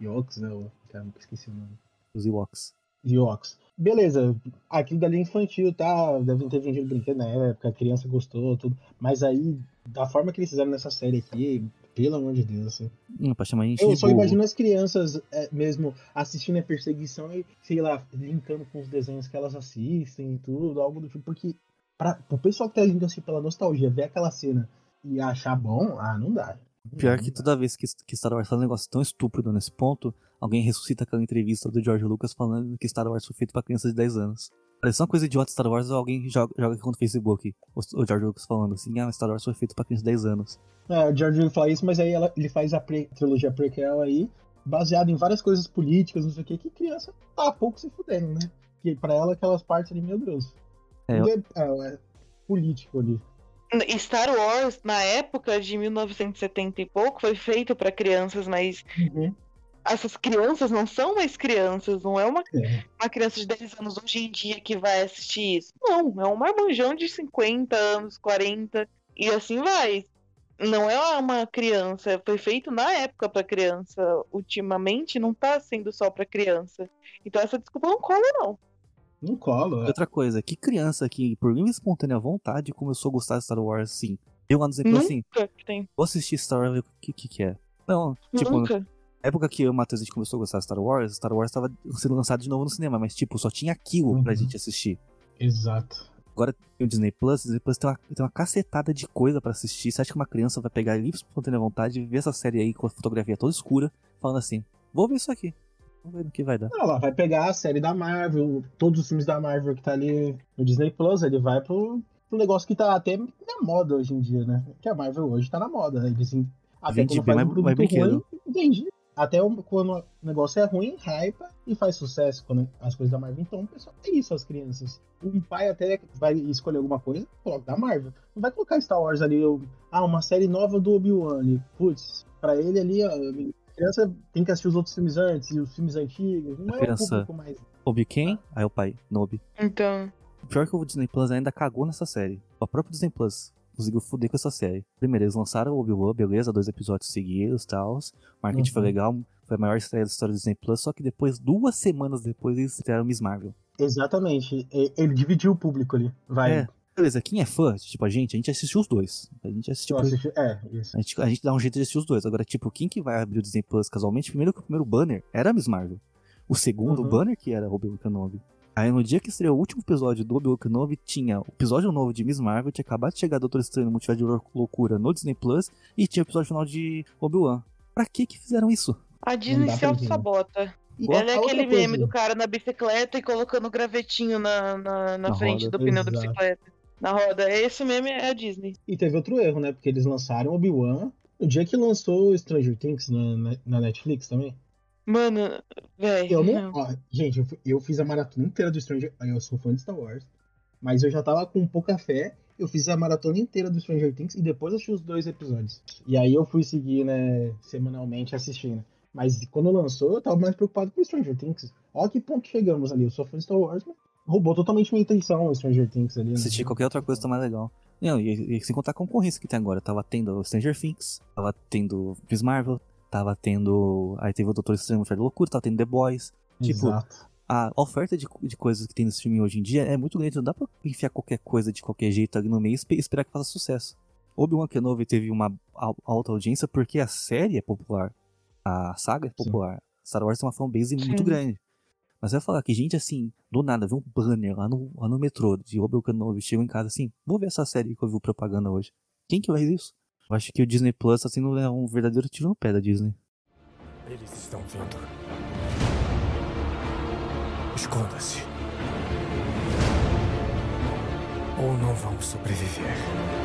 Yoks, né? Caramba, esqueci o nome. Os Ewoks. Yoks. Beleza, aquilo dali é infantil, tá? Devem ter vendido brinquedo na época, a criança gostou, tudo. Mas aí, da forma que eles fizeram nessa série aqui, pelo amor de Deus, assim. Hum, pra chamar gente Eu só imagino as crianças é, mesmo assistindo a perseguição e, sei lá, linkando com os desenhos que elas assistem e tudo, algo do tipo. Porque pra, o pessoal que tá indo assim pela nostalgia, ver aquela cena e achar bom, ah, não dá. Pior que dá. toda vez que, que Star Wars faz um negócio tão estúpido nesse ponto, alguém ressuscita aquela entrevista do George Lucas falando que Star Wars foi feito pra crianças de 10 anos. Parece uma coisa idiota Star Wars, alguém joga, joga aqui no Facebook, o, o George Lucas falando assim, ah, Star Wars foi feito pra crianças de 10 anos. É, o George Lucas fala isso, mas aí ela- ele faz a pre- trilogia prequel aí, baseado em várias coisas políticas, não sei o que, que criança tá pouco se fudendo, né? Que pra ela aquelas partes ali, meu Deus. É, Tudo é, é, é político ali. Star Wars, na época de 1970 e pouco, foi feito pra crianças, mas essas crianças não são mais crianças, não é uma, É. uma criança de 10 anos hoje em dia que vai assistir isso. Não, é um marmanjão de 50 anos, 40, e assim vai. Não é uma criança, foi feito na época pra criança. Ultimamente não tá sendo só pra criança. Então essa desculpa não cola, não. Não cola. é. Outra coisa, que criança que, por livre e espontânea vontade, começou a gostar de Star Wars assim? Eu lá no exemplo assim, tem. vou assistir Star Wars, ver o que, que que é. Não, tipo, Nunca. na época que eu e o Matheus a gente começou a gostar de Star Wars, Star Wars tava sendo lançado de novo no cinema, mas tipo, só tinha aquilo pra Uhum. gente assistir. Exato. Agora tem o Disney Plus, Disney Plus tem uma, tem uma cacetada de coisa pra assistir. Você acha que uma criança vai pegar livre espontânea vontade e ver essa série aí com a fotografia toda escura, falando assim, vou ver isso aqui. Vamos ver no que vai dar. Ela vai pegar a série da Marvel, todos os filmes da Marvel que tá ali no Disney Plus, ele vai pro, pro negócio que tá até na moda hoje em dia, né? Que a Marvel hoje tá na moda, né? Eles, em- até Vende quando faz um produto ruim, vende. Até o- quando o negócio é ruim, hypa e faz sucesso quando as coisas da Marvel. Então, o pessoal, é isso, as crianças. Um pai até vai escolher alguma coisa, coloca da Marvel. Não vai colocar Star Wars ali, ou, ah, uma série nova do Obi-Wan. Putz, pra ele ali, ó, criança tem que assistir os outros filmes antes e os filmes antigos. Não A é criança- o público mais. Obi-Ken, aí o pai, Nobi. Então. O pior é que o Disney Plus ainda cagou nessa série. O próprio Disney Plus. conseguiu foder com essa série. Primeiro, eles lançaram o Obi-Wan, beleza, dois episódios seguidos e tal. O marketing foi Uhum. legal, foi a maior estreia da história do Disney Plus, só que depois, duas semanas depois, eles estrearam Miss Marvel. Exatamente. Ele dividiu o público ali. Vai. É. Beleza, quem é fã, tipo a gente, a gente assistiu os dois. A gente assistiu. Assisti- É, isso. A gente, a gente dá um jeito de assistir os dois. Agora, tipo, quem que vai abrir o Disney Plus casualmente? Primeiro que o primeiro banner era a Miss Marvel. O segundo Uhum. banner que era Obi-Wan Kenobi. Aí no dia que estreou o último episódio do Obi-Wan Kenobi, tinha o episódio novo de Miss Marvel, tinha acabado de chegar Doutor Estranho no Multiverso de Lou- Loucura no Disney Plus, e tinha o episódio final de Obi-Wan. Pra que que fizeram isso? A Disney se auto-sabota. Igual Ela é aquele meme do cara na bicicleta e colocando o gravetinho na, na, na Na frente roda. do pneu da Exato. bicicleta. Na roda. Esse meme é a Disney. E teve outro erro, né? Porque eles lançaram Obi-Wan no dia que lançou o Stranger Things na, na- Netflix também. Mano, velho. Eu não. ó, gente, eu, eu fiz a maratona inteira do Stranger Eu sou fã de Star Wars. Mas eu já tava com pouca fé. Eu fiz a maratona inteira do Stranger Things e depois assisti os dois episódios. E aí eu fui seguir, né, semanalmente assistindo. Mas quando lançou, eu tava mais preocupado com Stranger Things. Ó que ponto chegamos ali. Eu sou fã de Star Wars, mas roubou totalmente minha intenção o Stranger Things ali. né? Assistir qualquer outra coisa tá mais legal. Não, e, e sem contar a concorrência que tem agora. Tava tendo Stranger Things, tava tendo Miss Marvel, tava tendo. Aí teve o Doutor Estranho de Loucura, tava tendo The Boys. Tipo, Exato. a oferta de, de coisas que tem nesse filme hoje em dia é muito grande. Não dá pra enfiar qualquer coisa de qualquer jeito ali no meio e espe- esperar que faça sucesso. Obi-Wan Kenobi teve uma al- alta audiência porque a série é popular. A saga é Sim. popular. Star Wars tem uma fanbase muito Sim. grande. Mas vai falar que gente assim, do nada, vê um banner lá no, lá no metrô de Obi-Wan Kenobi, chega em casa assim, vou ver essa série que eu vi propaganda hoje. Quem que ver isso? Eu acho que o Disney Plus tá sendo é, um verdadeiro tiro no pé da Disney. Eles estão vindo. Esconda-se. Ou não vão sobreviver.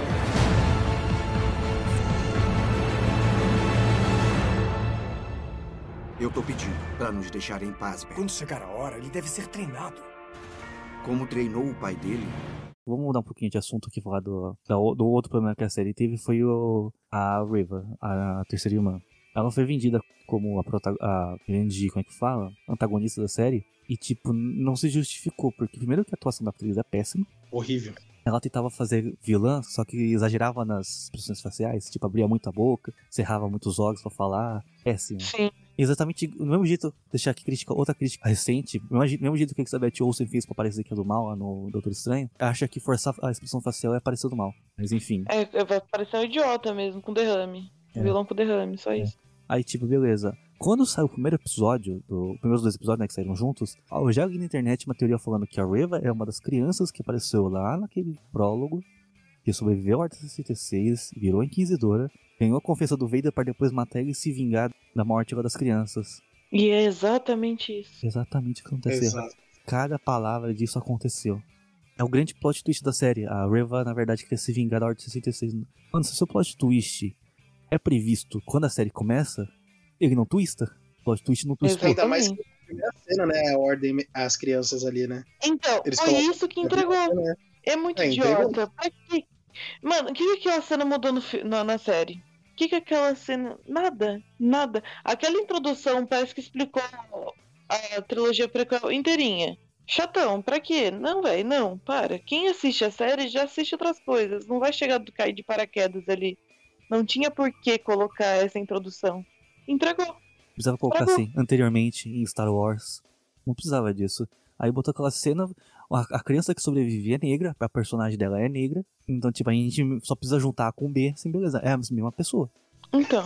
Eu tô pedindo pra nos deixar em paz, Ben. Quando chegar a hora, ele deve ser treinado. Como treinou o pai dele, Vamos mudar um pouquinho de assunto aqui, falar do, do outro problema que a série teve, foi o, a Riva, a, terceira irmã. Ela foi vendida como a, a grande, como é que fala? Antagonista da série. E, tipo, não se justificou, porque primeiro que a atuação da atriz é péssima. Horrível. Ela tentava fazer vilã, só que exagerava nas expressões faciais, tipo, abria muito a boca, cerrava muito os olhos pra falar. Péssimo. Sim. Exatamente do mesmo jeito, deixar aqui crítica, outra crítica recente, do mesmo je- mesmo jeito que a Elizabeth Olsen fez pra parecer que é do mal lá no Doutor Estranho, acha que forçar a expressão facial é parecer do mal. Mas enfim. É, é, vai parecer um idiota mesmo, com derrame. É. Vilão com derrame, só isso. Aí, tipo, beleza. Quando saiu o primeiro episódio, do, os primeiros dois episódios, né, que saíram juntos, eu já li na internet uma teoria falando que a Reva é uma das crianças que apareceu lá naquele prólogo, que sobreviveu ao Ordem 66, virou Inquisidora, ganhou a confiança do Vader para depois matar ele e se vingar da morte lá das crianças. E é exatamente isso. Exatamente o que aconteceu. Exato. Cada palavra disso aconteceu. É o grande plot twist da série. A Reva, na verdade, queria se vingar da Ordem 66. Mano, se o seu plot twist é previsto quando a série começa, ele não twista. Plot twist não twistou. Ainda mais que a primeira cena, né? A ordem, as crianças ali, né? Então, Eles foi isso que entregou. Né? É muito É, idiota. Pra quê? Mano, o que, que aquela cena mudou no, fi- na, na série? O que, que aquela cena. Nada, nada. Aquela introdução parece que explicou a trilogia prequel inteirinha. Chatão, pra quê? Não, velho, não, para. Quem assiste a série já assiste outras coisas. Não vai chegar do cair de paraquedas ali. Não tinha por que colocar essa introdução. Entregou. Precisava colocar Travou. assim, anteriormente em Star Wars. Não precisava disso. Aí botou aquela cena. A, a criança que sobrevivia é negra, a personagem dela é negra. Então, tipo, a gente só precisa juntar A com B, assim, beleza. É a mesma pessoa. Então,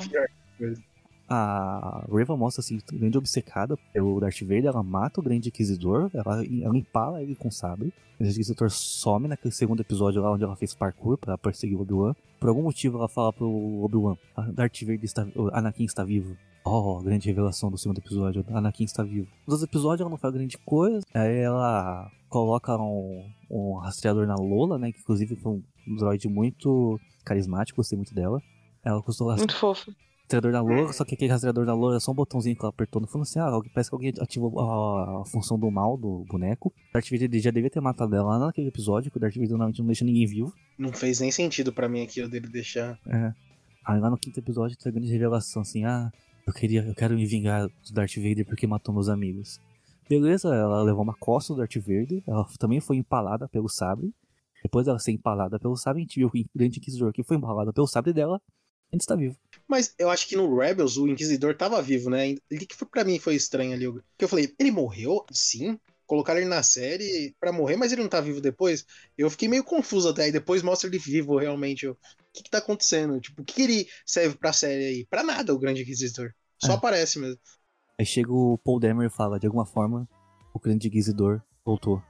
A Reva mostra assim, grande obcecada pelo Darth Vader, ela mata o grande Inquisidor, ela, ela empala ele com sabre. O grande Inquisidor some naquele segundo episódio lá onde ela fez parkour pra perseguir o Obi-Wan. Por algum motivo ela fala pro Obi-Wan, "Ah, Darth Vader está, Anakin está vivo. Oh, grande revelação do segundo episódio, Anakin está vivo. Nos outros episódios ela não faz grande coisa, aí ela coloca um, um rastreador na Lola, né, que inclusive foi um droid muito carismático, gostei muito dela. Ela custou muito fofo. Rastreador da loura, só que aquele rastreador da loura é só um botãozinho que ela apertou no fundo assim, ah, parece que alguém ativou a, a função do mal do boneco. Darth Vader já devia ter matado ela lá naquele episódio, que o Darth Vader normalmente não deixa ninguém vivo. Não fez nem sentido pra mim aquilo dele deixar. É. Aí lá no quinto episódio tem a grande revelação assim, ah, eu queria, eu quero me vingar do Darth Vader porque matou meus amigos. Beleza, ela levou uma costa do Darth Vader, ela também foi empalada pelo sabre. Depois dela ser empalada pelo sabre, a gente viu que o Grande Inquisidor que foi empalado pelo sabre dela, ainda está vivo. Mas eu acho que no Rebels o Inquisidor tava vivo, né? Ele que foi, pra mim foi estranho ali. Porque eu falei, ele morreu? Sim. Colocaram ele na série pra morrer, mas ele não tá vivo depois. Eu fiquei meio confuso até. Aí depois mostra ele vivo realmente. O que, que tá acontecendo? Tipo, o que, que ele serve pra série aí? Pra nada o Grande Inquisidor. Só É. aparece mesmo. Aí chega o Paul Dameron e fala, de alguma forma, o Grande Inquisidor voltou.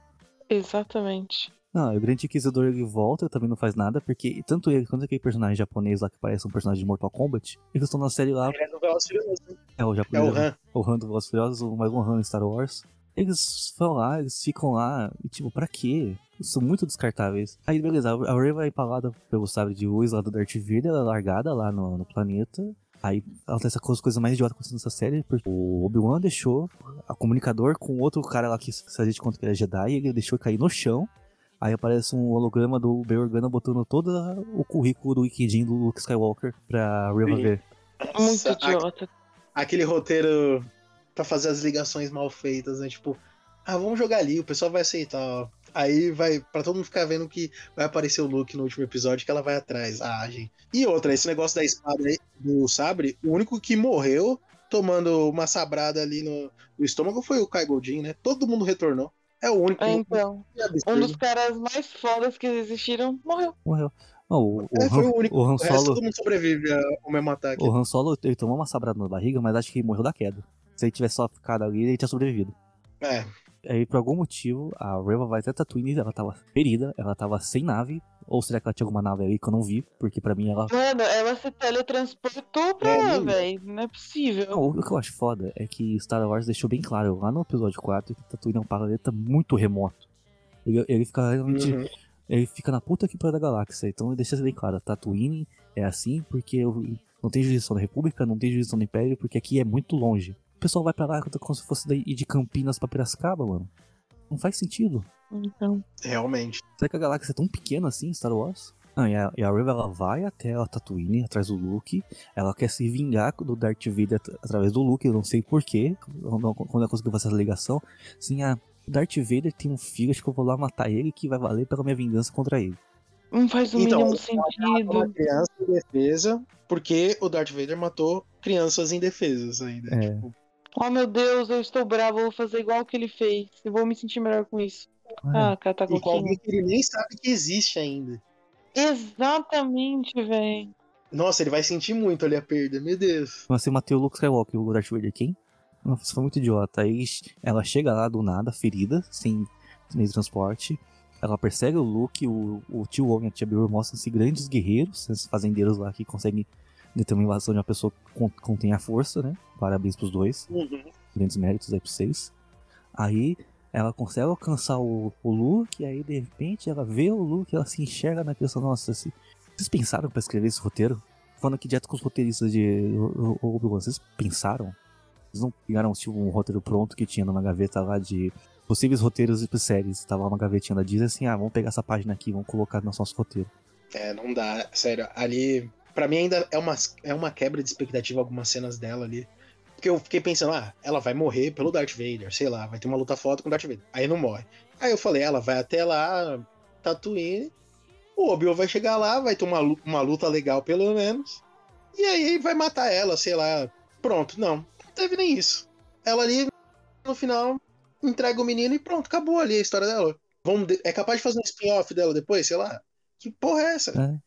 Exatamente. Não, o Grande Inquisidor ele volta, também não faz nada, porque tanto ele quanto aquele personagem japonês lá que parece um personagem de Mortal Kombat, eles estão na série lá, Ele é do Velozes Furiosos, né? é o É japonês, o Han. o Han do Velozes Furiosos, mais um Han em Star Wars. Eles vão lá, eles ficam lá, e tipo, pra quê? São muito descartáveis. Aí, beleza, a Rey vai empalada pelo sabre de luz lá do Darth Vader, ela é largada lá no, no planeta. Aí acontece as coisas mais idiotas acontecendo nessa série, porque o Obi-Wan deixou a comunicador com outro cara lá que se a gente conta que ele é Jedi, ele deixou cair no chão. Aí aparece um holograma do Bail Organa botando todo o currículo do Wikidin do Luke Skywalker pra Reva ver. Muito idiota. aquele roteiro pra fazer as ligações mal feitas, né? Tipo, ah, vamos jogar ali, o pessoal vai aceitar, ó. Aí vai, pra todo mundo ficar vendo que vai aparecer o Luke no último episódio que ela vai atrás. Ah, gente. E outra, esse negócio da espada aí, do sabre, o único que morreu tomando uma sabrada ali no, no estômago foi o Kai Goldin, né? Todo mundo retornou. É o único. É, então, absurdo. um dos caras mais fodas que existiram morreu. Morreu. Não, o, o, É, foi Han, o único. o Han O resto Solo, todo mundo sobrevive ao mesmo ataque. o Han Solo ele tomou uma sabrada na barriga, mas acho que ele morreu da queda. Se ele tivesse só ficado ali, ele tinha sobrevivido. É. Aí, por algum motivo, a Reva vai até Tatooine, ela tava ferida, ela tava sem nave. Ou será que ela tinha alguma nave ali que eu não vi? Porque pra mim ela. Mano, ela se teletransportou pra É, mesmo? velho. Não é possível. Não, o que eu acho foda é que Star Wars deixou bem claro lá no episódio 4 que Tatooine é um planeta muito remoto. Ele, ele fica realmente. Uhum. Ele fica na puta que da galáxia. Então ele deixa isso bem claro. Tatooine é assim porque eu- não tem jurisdição da República, não tem jurisdição do Império, porque aqui é muito longe. O pessoal vai pra lá como se fosse daí- ir de Campinas pra Piracicaba, mano. Não faz sentido. Então, Realmente. Será que a galáxia é tão pequena assim, Star Wars? Não, e a, e a Reva ela vai até a Tatooine, atrás do Luke. Ela quer se vingar do Darth Vader at- através do Luke, eu não sei porquê. Quando quando ela conseguiu fazer essa ligação. Assim, a Darth Vader tem um filho, acho que eu vou lá matar ele que vai valer pela minha vingança contra ele. não faz o Então, mínimo Uma sentido. criança indefesa, porque o Darth Vader matou crianças indefesas ainda. É. Tipo, Oh meu Deus, eu estou bravo, eu vou fazer igual que ele fez. Eu vou me sentir melhor com isso. Ah, cara, tá e com alguém que ele nem sabe que existe ainda. Exatamente, velho. Nossa, ele vai sentir muito ali a perda, meu Deus. Mas você matou o Luke Skywalker, o Darth Vader quem? Nossa, isso foi muito idiota. Aí ela chega lá do nada, ferida, sem meio de transporte. Ela persegue o Luke, o, o tio Owen e a tia Beru mostram-se grandes guerreiros, esses fazendeiros lá que conseguem invasão de uma pessoa que con- contém a força, né? Parabéns pros dois. Grandes méritos aí pra vocês. Aí ela consegue alcançar o, o Luke, aí de repente ela vê o Luke, ela se enxerga na pessoa, nossa, se- vocês pensaram pra escrever esse roteiro? Falando aqui direto com os roteiristas de Obi-Wan, vocês pensaram? Vocês não pegaram tipo, um roteiro pronto que tinha numa gaveta lá de possíveis roteiros e séries? Tava lá uma gavetinha da Disney assim, ah, vamos pegar essa página aqui, vamos colocar no nosso roteiro. É, não dá. Sério, ali. Pra mim ainda é uma, é uma quebra de expectativa algumas cenas dela ali. Porque eu fiquei pensando, ah, ela vai morrer pelo Darth Vader, sei lá, vai ter uma luta foda com o Darth Vader. Aí não morre. Aí eu falei, ela vai até lá, Tatooine. O Obi-Wan vai chegar lá, vai ter uma, uma luta legal pelo menos. E aí vai matar ela, sei lá. Pronto, não. Não teve nem isso. Ela ali, no final, entrega o menino e pronto, acabou ali a história dela. Vamos de- É capaz de fazer um spin-off dela depois, sei lá. Que porra é essa? É.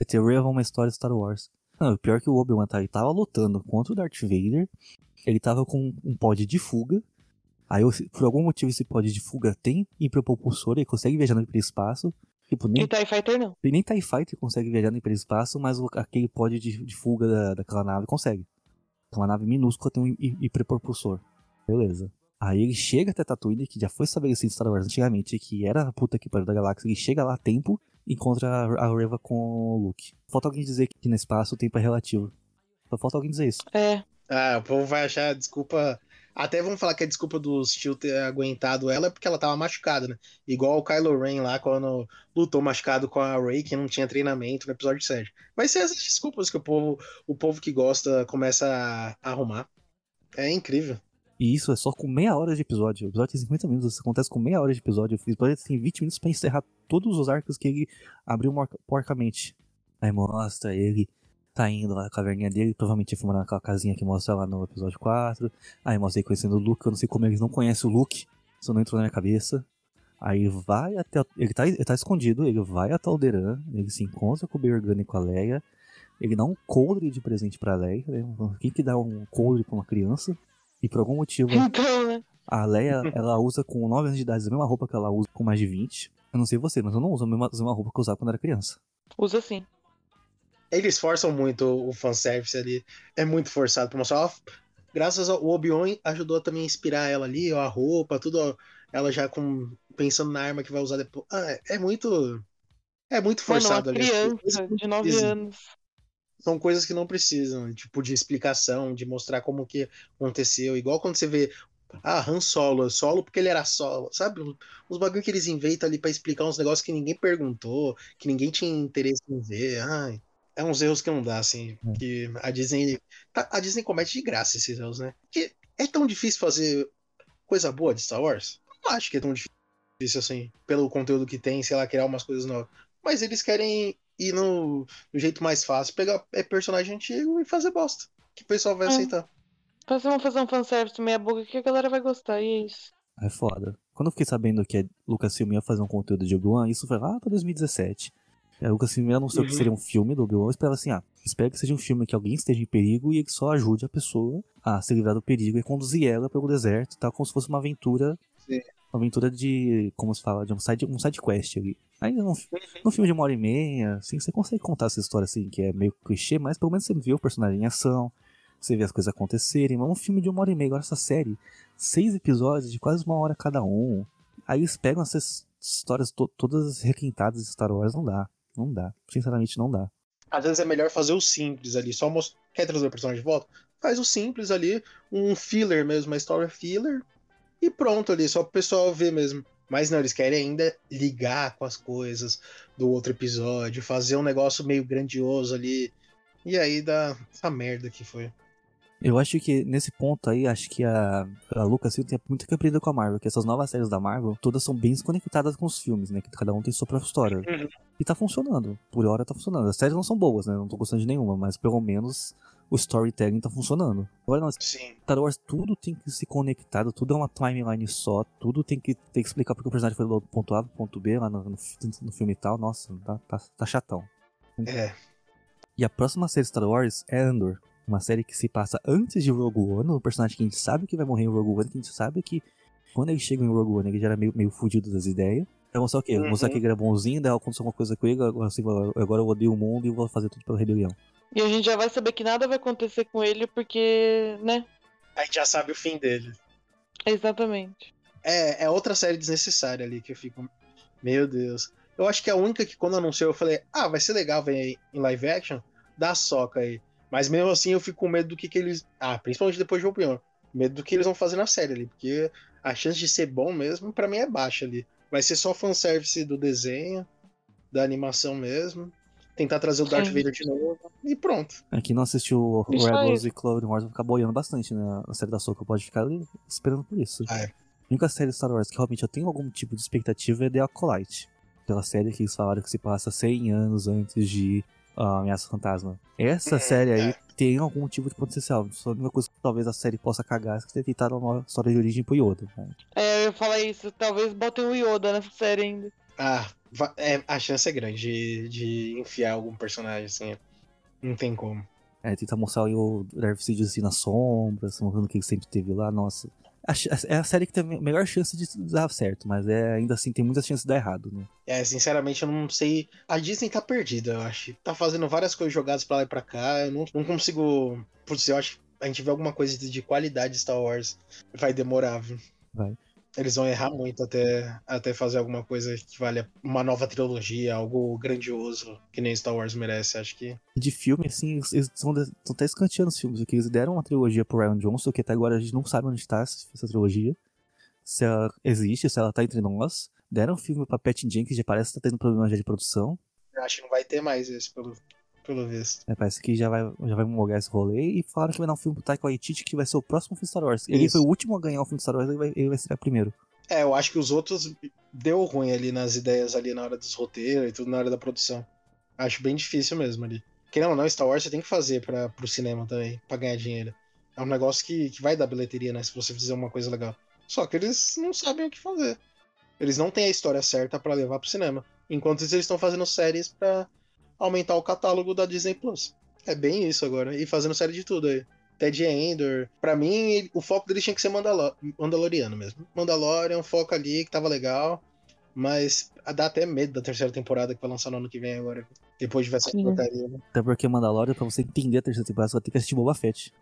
The Theory of uma história de Star Wars. Não, o pior é que o Obi-Wan tá, ele tava lutando contra o Darth Vader, ele tava com um pod de fuga, aí por algum motivo esse pod de fuga tem hiperpropulsor, ele consegue viajar no hiperespaço, tipo, nem, E TIE Fighter não. nem TIE Fighter consegue viajar no hiperespaço, mas o- aquele pod de, de fuga da, daquela nave consegue. É uma nave minúscula, tem um hi- hiperpropulsor. Beleza. Aí ele chega até Tatooine, que já foi estabelecido em Star Wars antigamente, que era a puta que pariu da galáxia, ele chega lá a tempo encontra a Reva com o Luke. Falta alguém dizer que no espaço o tempo é relativo. Só falta alguém dizer isso. É. Ah, o povo vai achar desculpa. Até vão falar que a desculpa do Steel ter aguentado ela é porque ela tava machucada, né? Igual o Kylo Ren lá quando lutou machucado com a Rey, que não tinha treinamento no episódio 7. Vai ser essas desculpas que o povo, o povo que gosta começa a arrumar. É incrível. E isso é só com meia hora de episódio. O episódio tem 50 minutos, isso acontece com meia hora de episódio. O episódio tem 20 minutos pra encerrar todos os arcos que ele abriu porcamente. Aí mostra ele tá indo lá na caverninha dele, provavelmente filmando naquela casinha que mostra lá no episódio 4. Aí mostra ele conhecendo o Luke, eu não sei como eles não conhecem o Luke, isso não entrou na minha cabeça. Aí vai até. Ele tá, ele tá escondido, ele vai até o Alderan, ele se encontra com o Bergani e com a Leia. Ele dá um coldre de presente pra Leia. Né? Quem que dá um coldre pra uma criança? E por algum motivo. Então, né? A Leia, ela usa com 9 anos de idade a mesma roupa que ela usa com mais de 20. Eu não sei você, mas eu não uso a mesma, a mesma roupa que eu usava quando era criança. Usa sim. Eles forçam muito o fanservice ali. É muito forçado pra mostrar. graças ao o Obi-Wan ajudou também a inspirar ela ali, ó, a roupa, tudo. ó, ela já com pensando na arma que vai usar depois. Ah, é, muito. É muito Mano, uma forçado ali. Criança de 9 precisam. anos. São coisas que não precisam, tipo, de explicação, de mostrar como que aconteceu. Igual quando você vê. Ah, Han Solo, solo porque ele era solo, sabe? Os bagulho que eles inventam ali pra explicar uns negócios que ninguém perguntou, que ninguém tinha interesse em ver. Ai, é uns erros que não dá, assim. Que a Disney. tá- A Disney comete de graça esses erros, né? Porque é tão difícil fazer coisa boa de Star Wars? Não acho que é tão difícil assim, pelo conteúdo que tem, sei lá, criar umas coisas novas. Mas eles querem ir no, no jeito mais fácil, pegar é, personagem antigo e fazer bosta. Que o pessoal vai É. aceitar. Fazer uma fazer um fanservice meia boca que a galera vai gostar, e é isso. É foda. Quando eu fiquei sabendo que a Lucasfilm ia fazer um conteúdo de Obi-Wan, isso foi lá pra 2017. A Lucasfilm anunciou que Uhum. seria um filme do Obi-Wan. Eu esperava assim, ah, espero que seja um filme que alguém esteja em perigo e que só ajude a pessoa a se livrar do perigo e conduzir ela pelo deserto, tal, como se fosse uma aventura. Sim. Uma aventura de, como se fala, de um side, um side quest ali. Aí num, num filme de uma hora e meia, assim, você consegue contar essa história assim, que é meio clichê, mas pelo menos você vê o personagem em ação, você vê as coisas acontecerem. Mas um filme de uma hora e meia, agora essa série, seis episódios de quase uma hora cada um. Aí eles pegam essas histórias to- todas requintadas de Star Wars, não dá. Não dá. Sinceramente, não dá. Às vezes é melhor fazer o simples ali, só mostrar. Quer trazer o personagem de volta? Faz o simples ali, um filler mesmo, uma história filler, e pronto ali, só pro pessoal ver mesmo. Mas não, eles querem ainda ligar com as coisas do outro episódio, fazer um negócio meio grandioso ali. E aí dá essa merda que foi. Eu acho que nesse ponto aí, acho que a, a Lucasfilm tem muito que aprender com a Marvel, que essas novas séries da Marvel, todas são bem desconectadas com os filmes, né? Que cada um tem sua própria história. Uhum. E tá funcionando. Por hora tá funcionando. As séries não são boas, né? Não tô gostando de nenhuma, mas pelo menos o storytelling tá funcionando. Agora não, Sim. Star Wars tudo tem que se conectado, tudo é uma timeline só, tudo tem que, tem que explicar porque o personagem foi do ponto A pro ponto B lá no, no, no filme e tal. Nossa, tá, tá, tá chatão. É. E a próxima série Star Wars é Andor. Uma série que se passa antes de Rogue One, um personagem que a gente sabe que vai morrer em Rogue One, que a gente sabe que quando ele chega em Rogue One ele já era meio, meio fudido das ideias. Vai mostrar o quê? Uhum. Mostrar que ele era bonzinho, daí aconteceu alguma coisa com ele, agora, assim, agora eu odeio o mundo e vou fazer tudo pela rebelião. E a gente já vai saber que nada vai acontecer com ele porque, né? A gente já sabe o fim dele. Exatamente. É, é outra série desnecessária ali que eu fico. Meu Deus. Eu acho que é a única que quando anunciou eu falei, ah, vai ser legal ver em live action, dá soca aí. Mas mesmo assim eu fico com medo do que, que eles. Ah, principalmente depois de Obi-Wan. Medo do que eles vão fazer na série ali. Porque a chance de ser bom mesmo, pra mim, é baixa ali. Vai ser só fanservice do desenho, da animação mesmo. Tentar trazer o Darth Sim. Vader de novo. E pronto. É, Quem não assistiu o Isso aí. Rebels e Clone Wars vai ficar boiando bastante na, na série da Soca. Pode ficar ali esperando por isso. Ah, é. A única série Star Wars que realmente eu tenho algum tipo de expectativa é The Acolyte. Pela série que eles falaram que se passa 100 anos antes de ah, Ameaça Fantasma. Essa série aí é. tem algum tipo de potencial. Só a única coisa que talvez a série possa cagar é que ter tentado uma história de origem pro Yoda. né? É, eu ia falar isso. Talvez botem o Yoda nessa série ainda. Ah, é, a chance é grande de, de enfiar algum personagem assim. Não tem como. É, tentar mostrar o Darth Sidious assim na sombra, mostrando o que ele sempre teve lá, nossa. A É a série que tem a melhor chance de dar certo, mas é, ainda assim tem muitas chances de dar errado, né? É, sinceramente, eu não sei. A Disney tá perdida, eu acho. Tá fazendo várias coisas jogadas pra lá e pra cá. Eu não, não consigo. Putz, eu acho que a gente vê alguma coisa de de qualidade de Star Wars. Vai demorar, viu? Vai. Eles vão errar muito até, até fazer alguma coisa que valha uma nova trilogia, algo grandioso, que nem Star Wars merece. Acho que. De filme, assim, eles estão até escanteando os filmes, porque eles deram uma trilogia pro Ryan Johnson, que até agora a gente não sabe onde tá essa trilogia. Se ela existe, se ela tá entre nós. Deram um filme pra Pat Jenkins, já parece que tá tendo problema já de produção. eu Acho que não vai ter mais esse, pelo, pelo visto. É, parece que já vai, já vai mogar esse rolê e falaram que vai dar um filme pro Taika Waititi que vai ser o próximo filme Star Wars. Ele Isso. foi o último a ganhar o filme Star Wars, ele vai, ele vai ser o primeiro. É, eu acho que os outros deu ruim ali nas ideias ali na hora dos roteiros e tudo na hora da produção. Acho bem difícil mesmo ali. Querendo ou não, Star Wars você tem que fazer para pro cinema também, pra ganhar dinheiro. É um negócio que, que vai dar bilheteria, né? Se você fizer uma coisa legal. Só que eles não sabem o que fazer. Eles não têm a história certa pra levar pro cinema. Enquanto isso, eles estão fazendo séries pra aumentar o catálogo da Disney Plus. É bem isso agora. E fazendo série de tudo aí. Ted Endor. Pra mim, o foco deles tinha que ser Mandalo Mandaloriano mesmo. Mandalorian, um foco ali que tava legal. Mas dá até medo da terceira temporada que vai lançar no ano que vem agora. Depois de ver essa porcaria, né? Até porque Mandalorian, pra você entender a terceira temporada, você vai ter que assistir Boba Fett.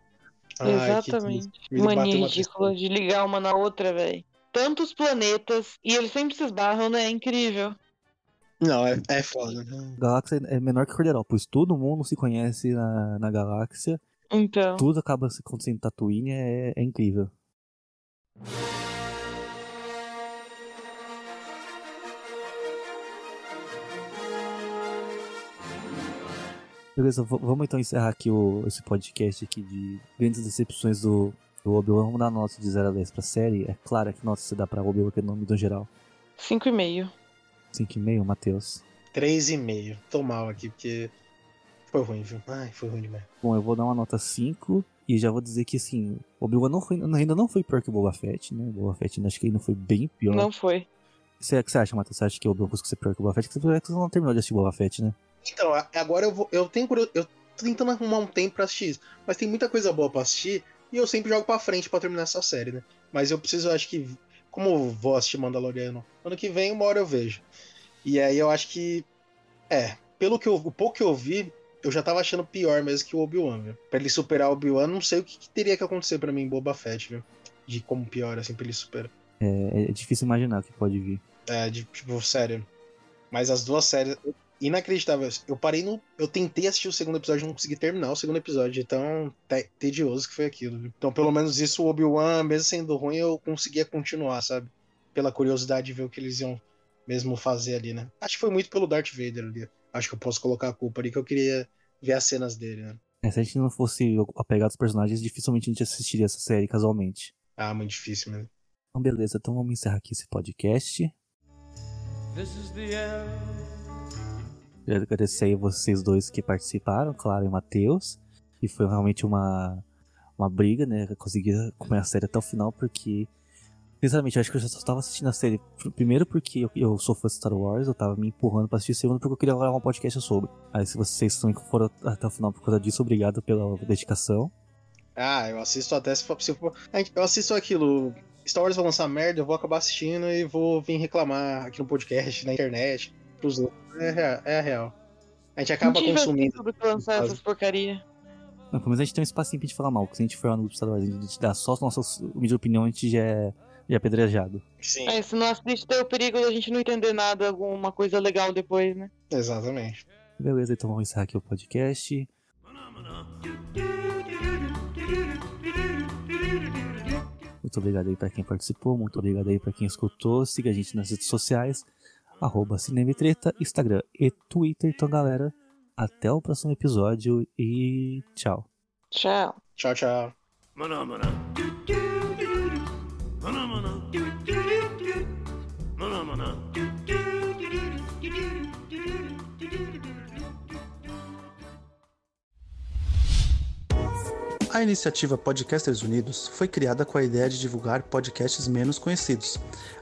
Ai, que Exatamente. bateu Mania uma ridícula de ligar uma na outra, velho. Tantos planetas e eles sempre se esbarram, né? É incrível. Não, é, é foda. né? Galáxia é menor que Corderópolis. Todo mundo se conhece na, na galáxia. Então. Tudo acaba se acontecendo em Tatooine. É, é incrível. Beleza, vamos então encerrar aqui o, esse podcast aqui de grandes decepções do, do Obi-Wan. Vamos dar nota de 0 a 10 pra série. É claro que nota você dá pra Obi-Wan, que é o nome do geral. 5,5. 5,5, Matheus. 3,5. Tô mal aqui, porque foi ruim, viu? Ai, foi ruim demais. Bom, eu vou dar uma nota 5 e já vou dizer que assim, o Obi-Wan não foi, ainda não foi pior que o Boba Fett, né? O Boba Fett ainda acho que ele não foi bem pior. Não foi. Você, o que você acha, Matheus? Você acha que o Obi-Wan conseguiu ser pior que o Boba Fett? Porque você não terminou de assistir Boba Fett, né? Então, agora eu vou. Eu tenho Eu tô tentando arrumar um tempo pra assistir isso. Mas tem muita coisa boa pra assistir. E eu sempre jogo pra frente pra terminar essa série, né? Mas eu preciso, eu acho que. Como eu vou assistir Mandaloriano? Ano que vem, uma hora eu vejo. E aí eu acho que. É. Pelo que eu, o pouco que eu vi, eu já tava achando pior mesmo que o Obi-Wan, viu? Pra ele superar o Obi-Wan, não sei o que, que teria que acontecer pra mim em Boba Fett, viu? De como pior, assim, pra ele superar. É, é difícil imaginar o que pode vir. É, de, tipo, sério. Mas as duas séries. Inacreditável. Eu parei no. Eu tentei assistir o segundo episódio e não consegui terminar o segundo episódio. de Tão te- tedioso que foi aquilo. viu? Então, pelo menos isso, o Obi-Wan, mesmo sendo ruim, eu conseguia continuar, sabe? Pela curiosidade de ver o que eles iam mesmo fazer ali, né? Acho que foi muito pelo Darth Vader ali. Acho que eu posso colocar a culpa ali, que eu queria ver as cenas dele, né? É, se a gente não fosse apegado aos personagens, dificilmente a gente assistiria essa série casualmente. Ah, muito difícil mesmo. Então, beleza, então vamos encerrar aqui esse podcast. This is the end. Quero agradecer aí vocês dois que participaram, Clara e Matheus. E foi realmente uma, uma briga, né? Eu consegui acompanhar a série até o final, porque. Sinceramente, eu acho que eu já só tava assistindo a série. pr- Primeiro porque eu, eu sou fã de Star Wars, eu tava me empurrando pra assistir. Segundo porque eu queria gravar um podcast sobre. Aí se vocês também foram até o final por causa disso, obrigado pela dedicação. Ah, eu assisto até se for. Se for a gente- eu assisto aquilo. Star Wars vai lançar merda, eu vou acabar assistindo e vou vir reclamar aqui no podcast, na internet, pros outros. É, é a real. A gente acaba Não consumindo. pra lançar essas porcaria. Não, pelo menos a gente tem um espacinho pra gente falar mal, porque se a gente for lá no grupo Star Wars a gente dá só as nossas humildes opinião, a gente já é, é apedrejado. Sim. É, se não assiste, tem o perigo da gente não entender nada, alguma coisa legal depois, né? Exatamente. Beleza, então vamos encerrar aqui o podcast. Muito obrigado aí pra quem participou, muito obrigado aí pra quem escutou. Siga a gente nas redes sociais, arroba Cinema e Treta, Instagram e Twitter. Então, galera, até o próximo episódio e tchau. Tchau. Tchau, tchau. Mana, mana. A iniciativa Podcasters Unidos foi criada com a ideia de divulgar podcasts menos conhecidos,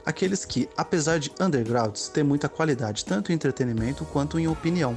aqueles que, apesar de undergrounds, têm muita qualidade tanto em entretenimento quanto em opinião.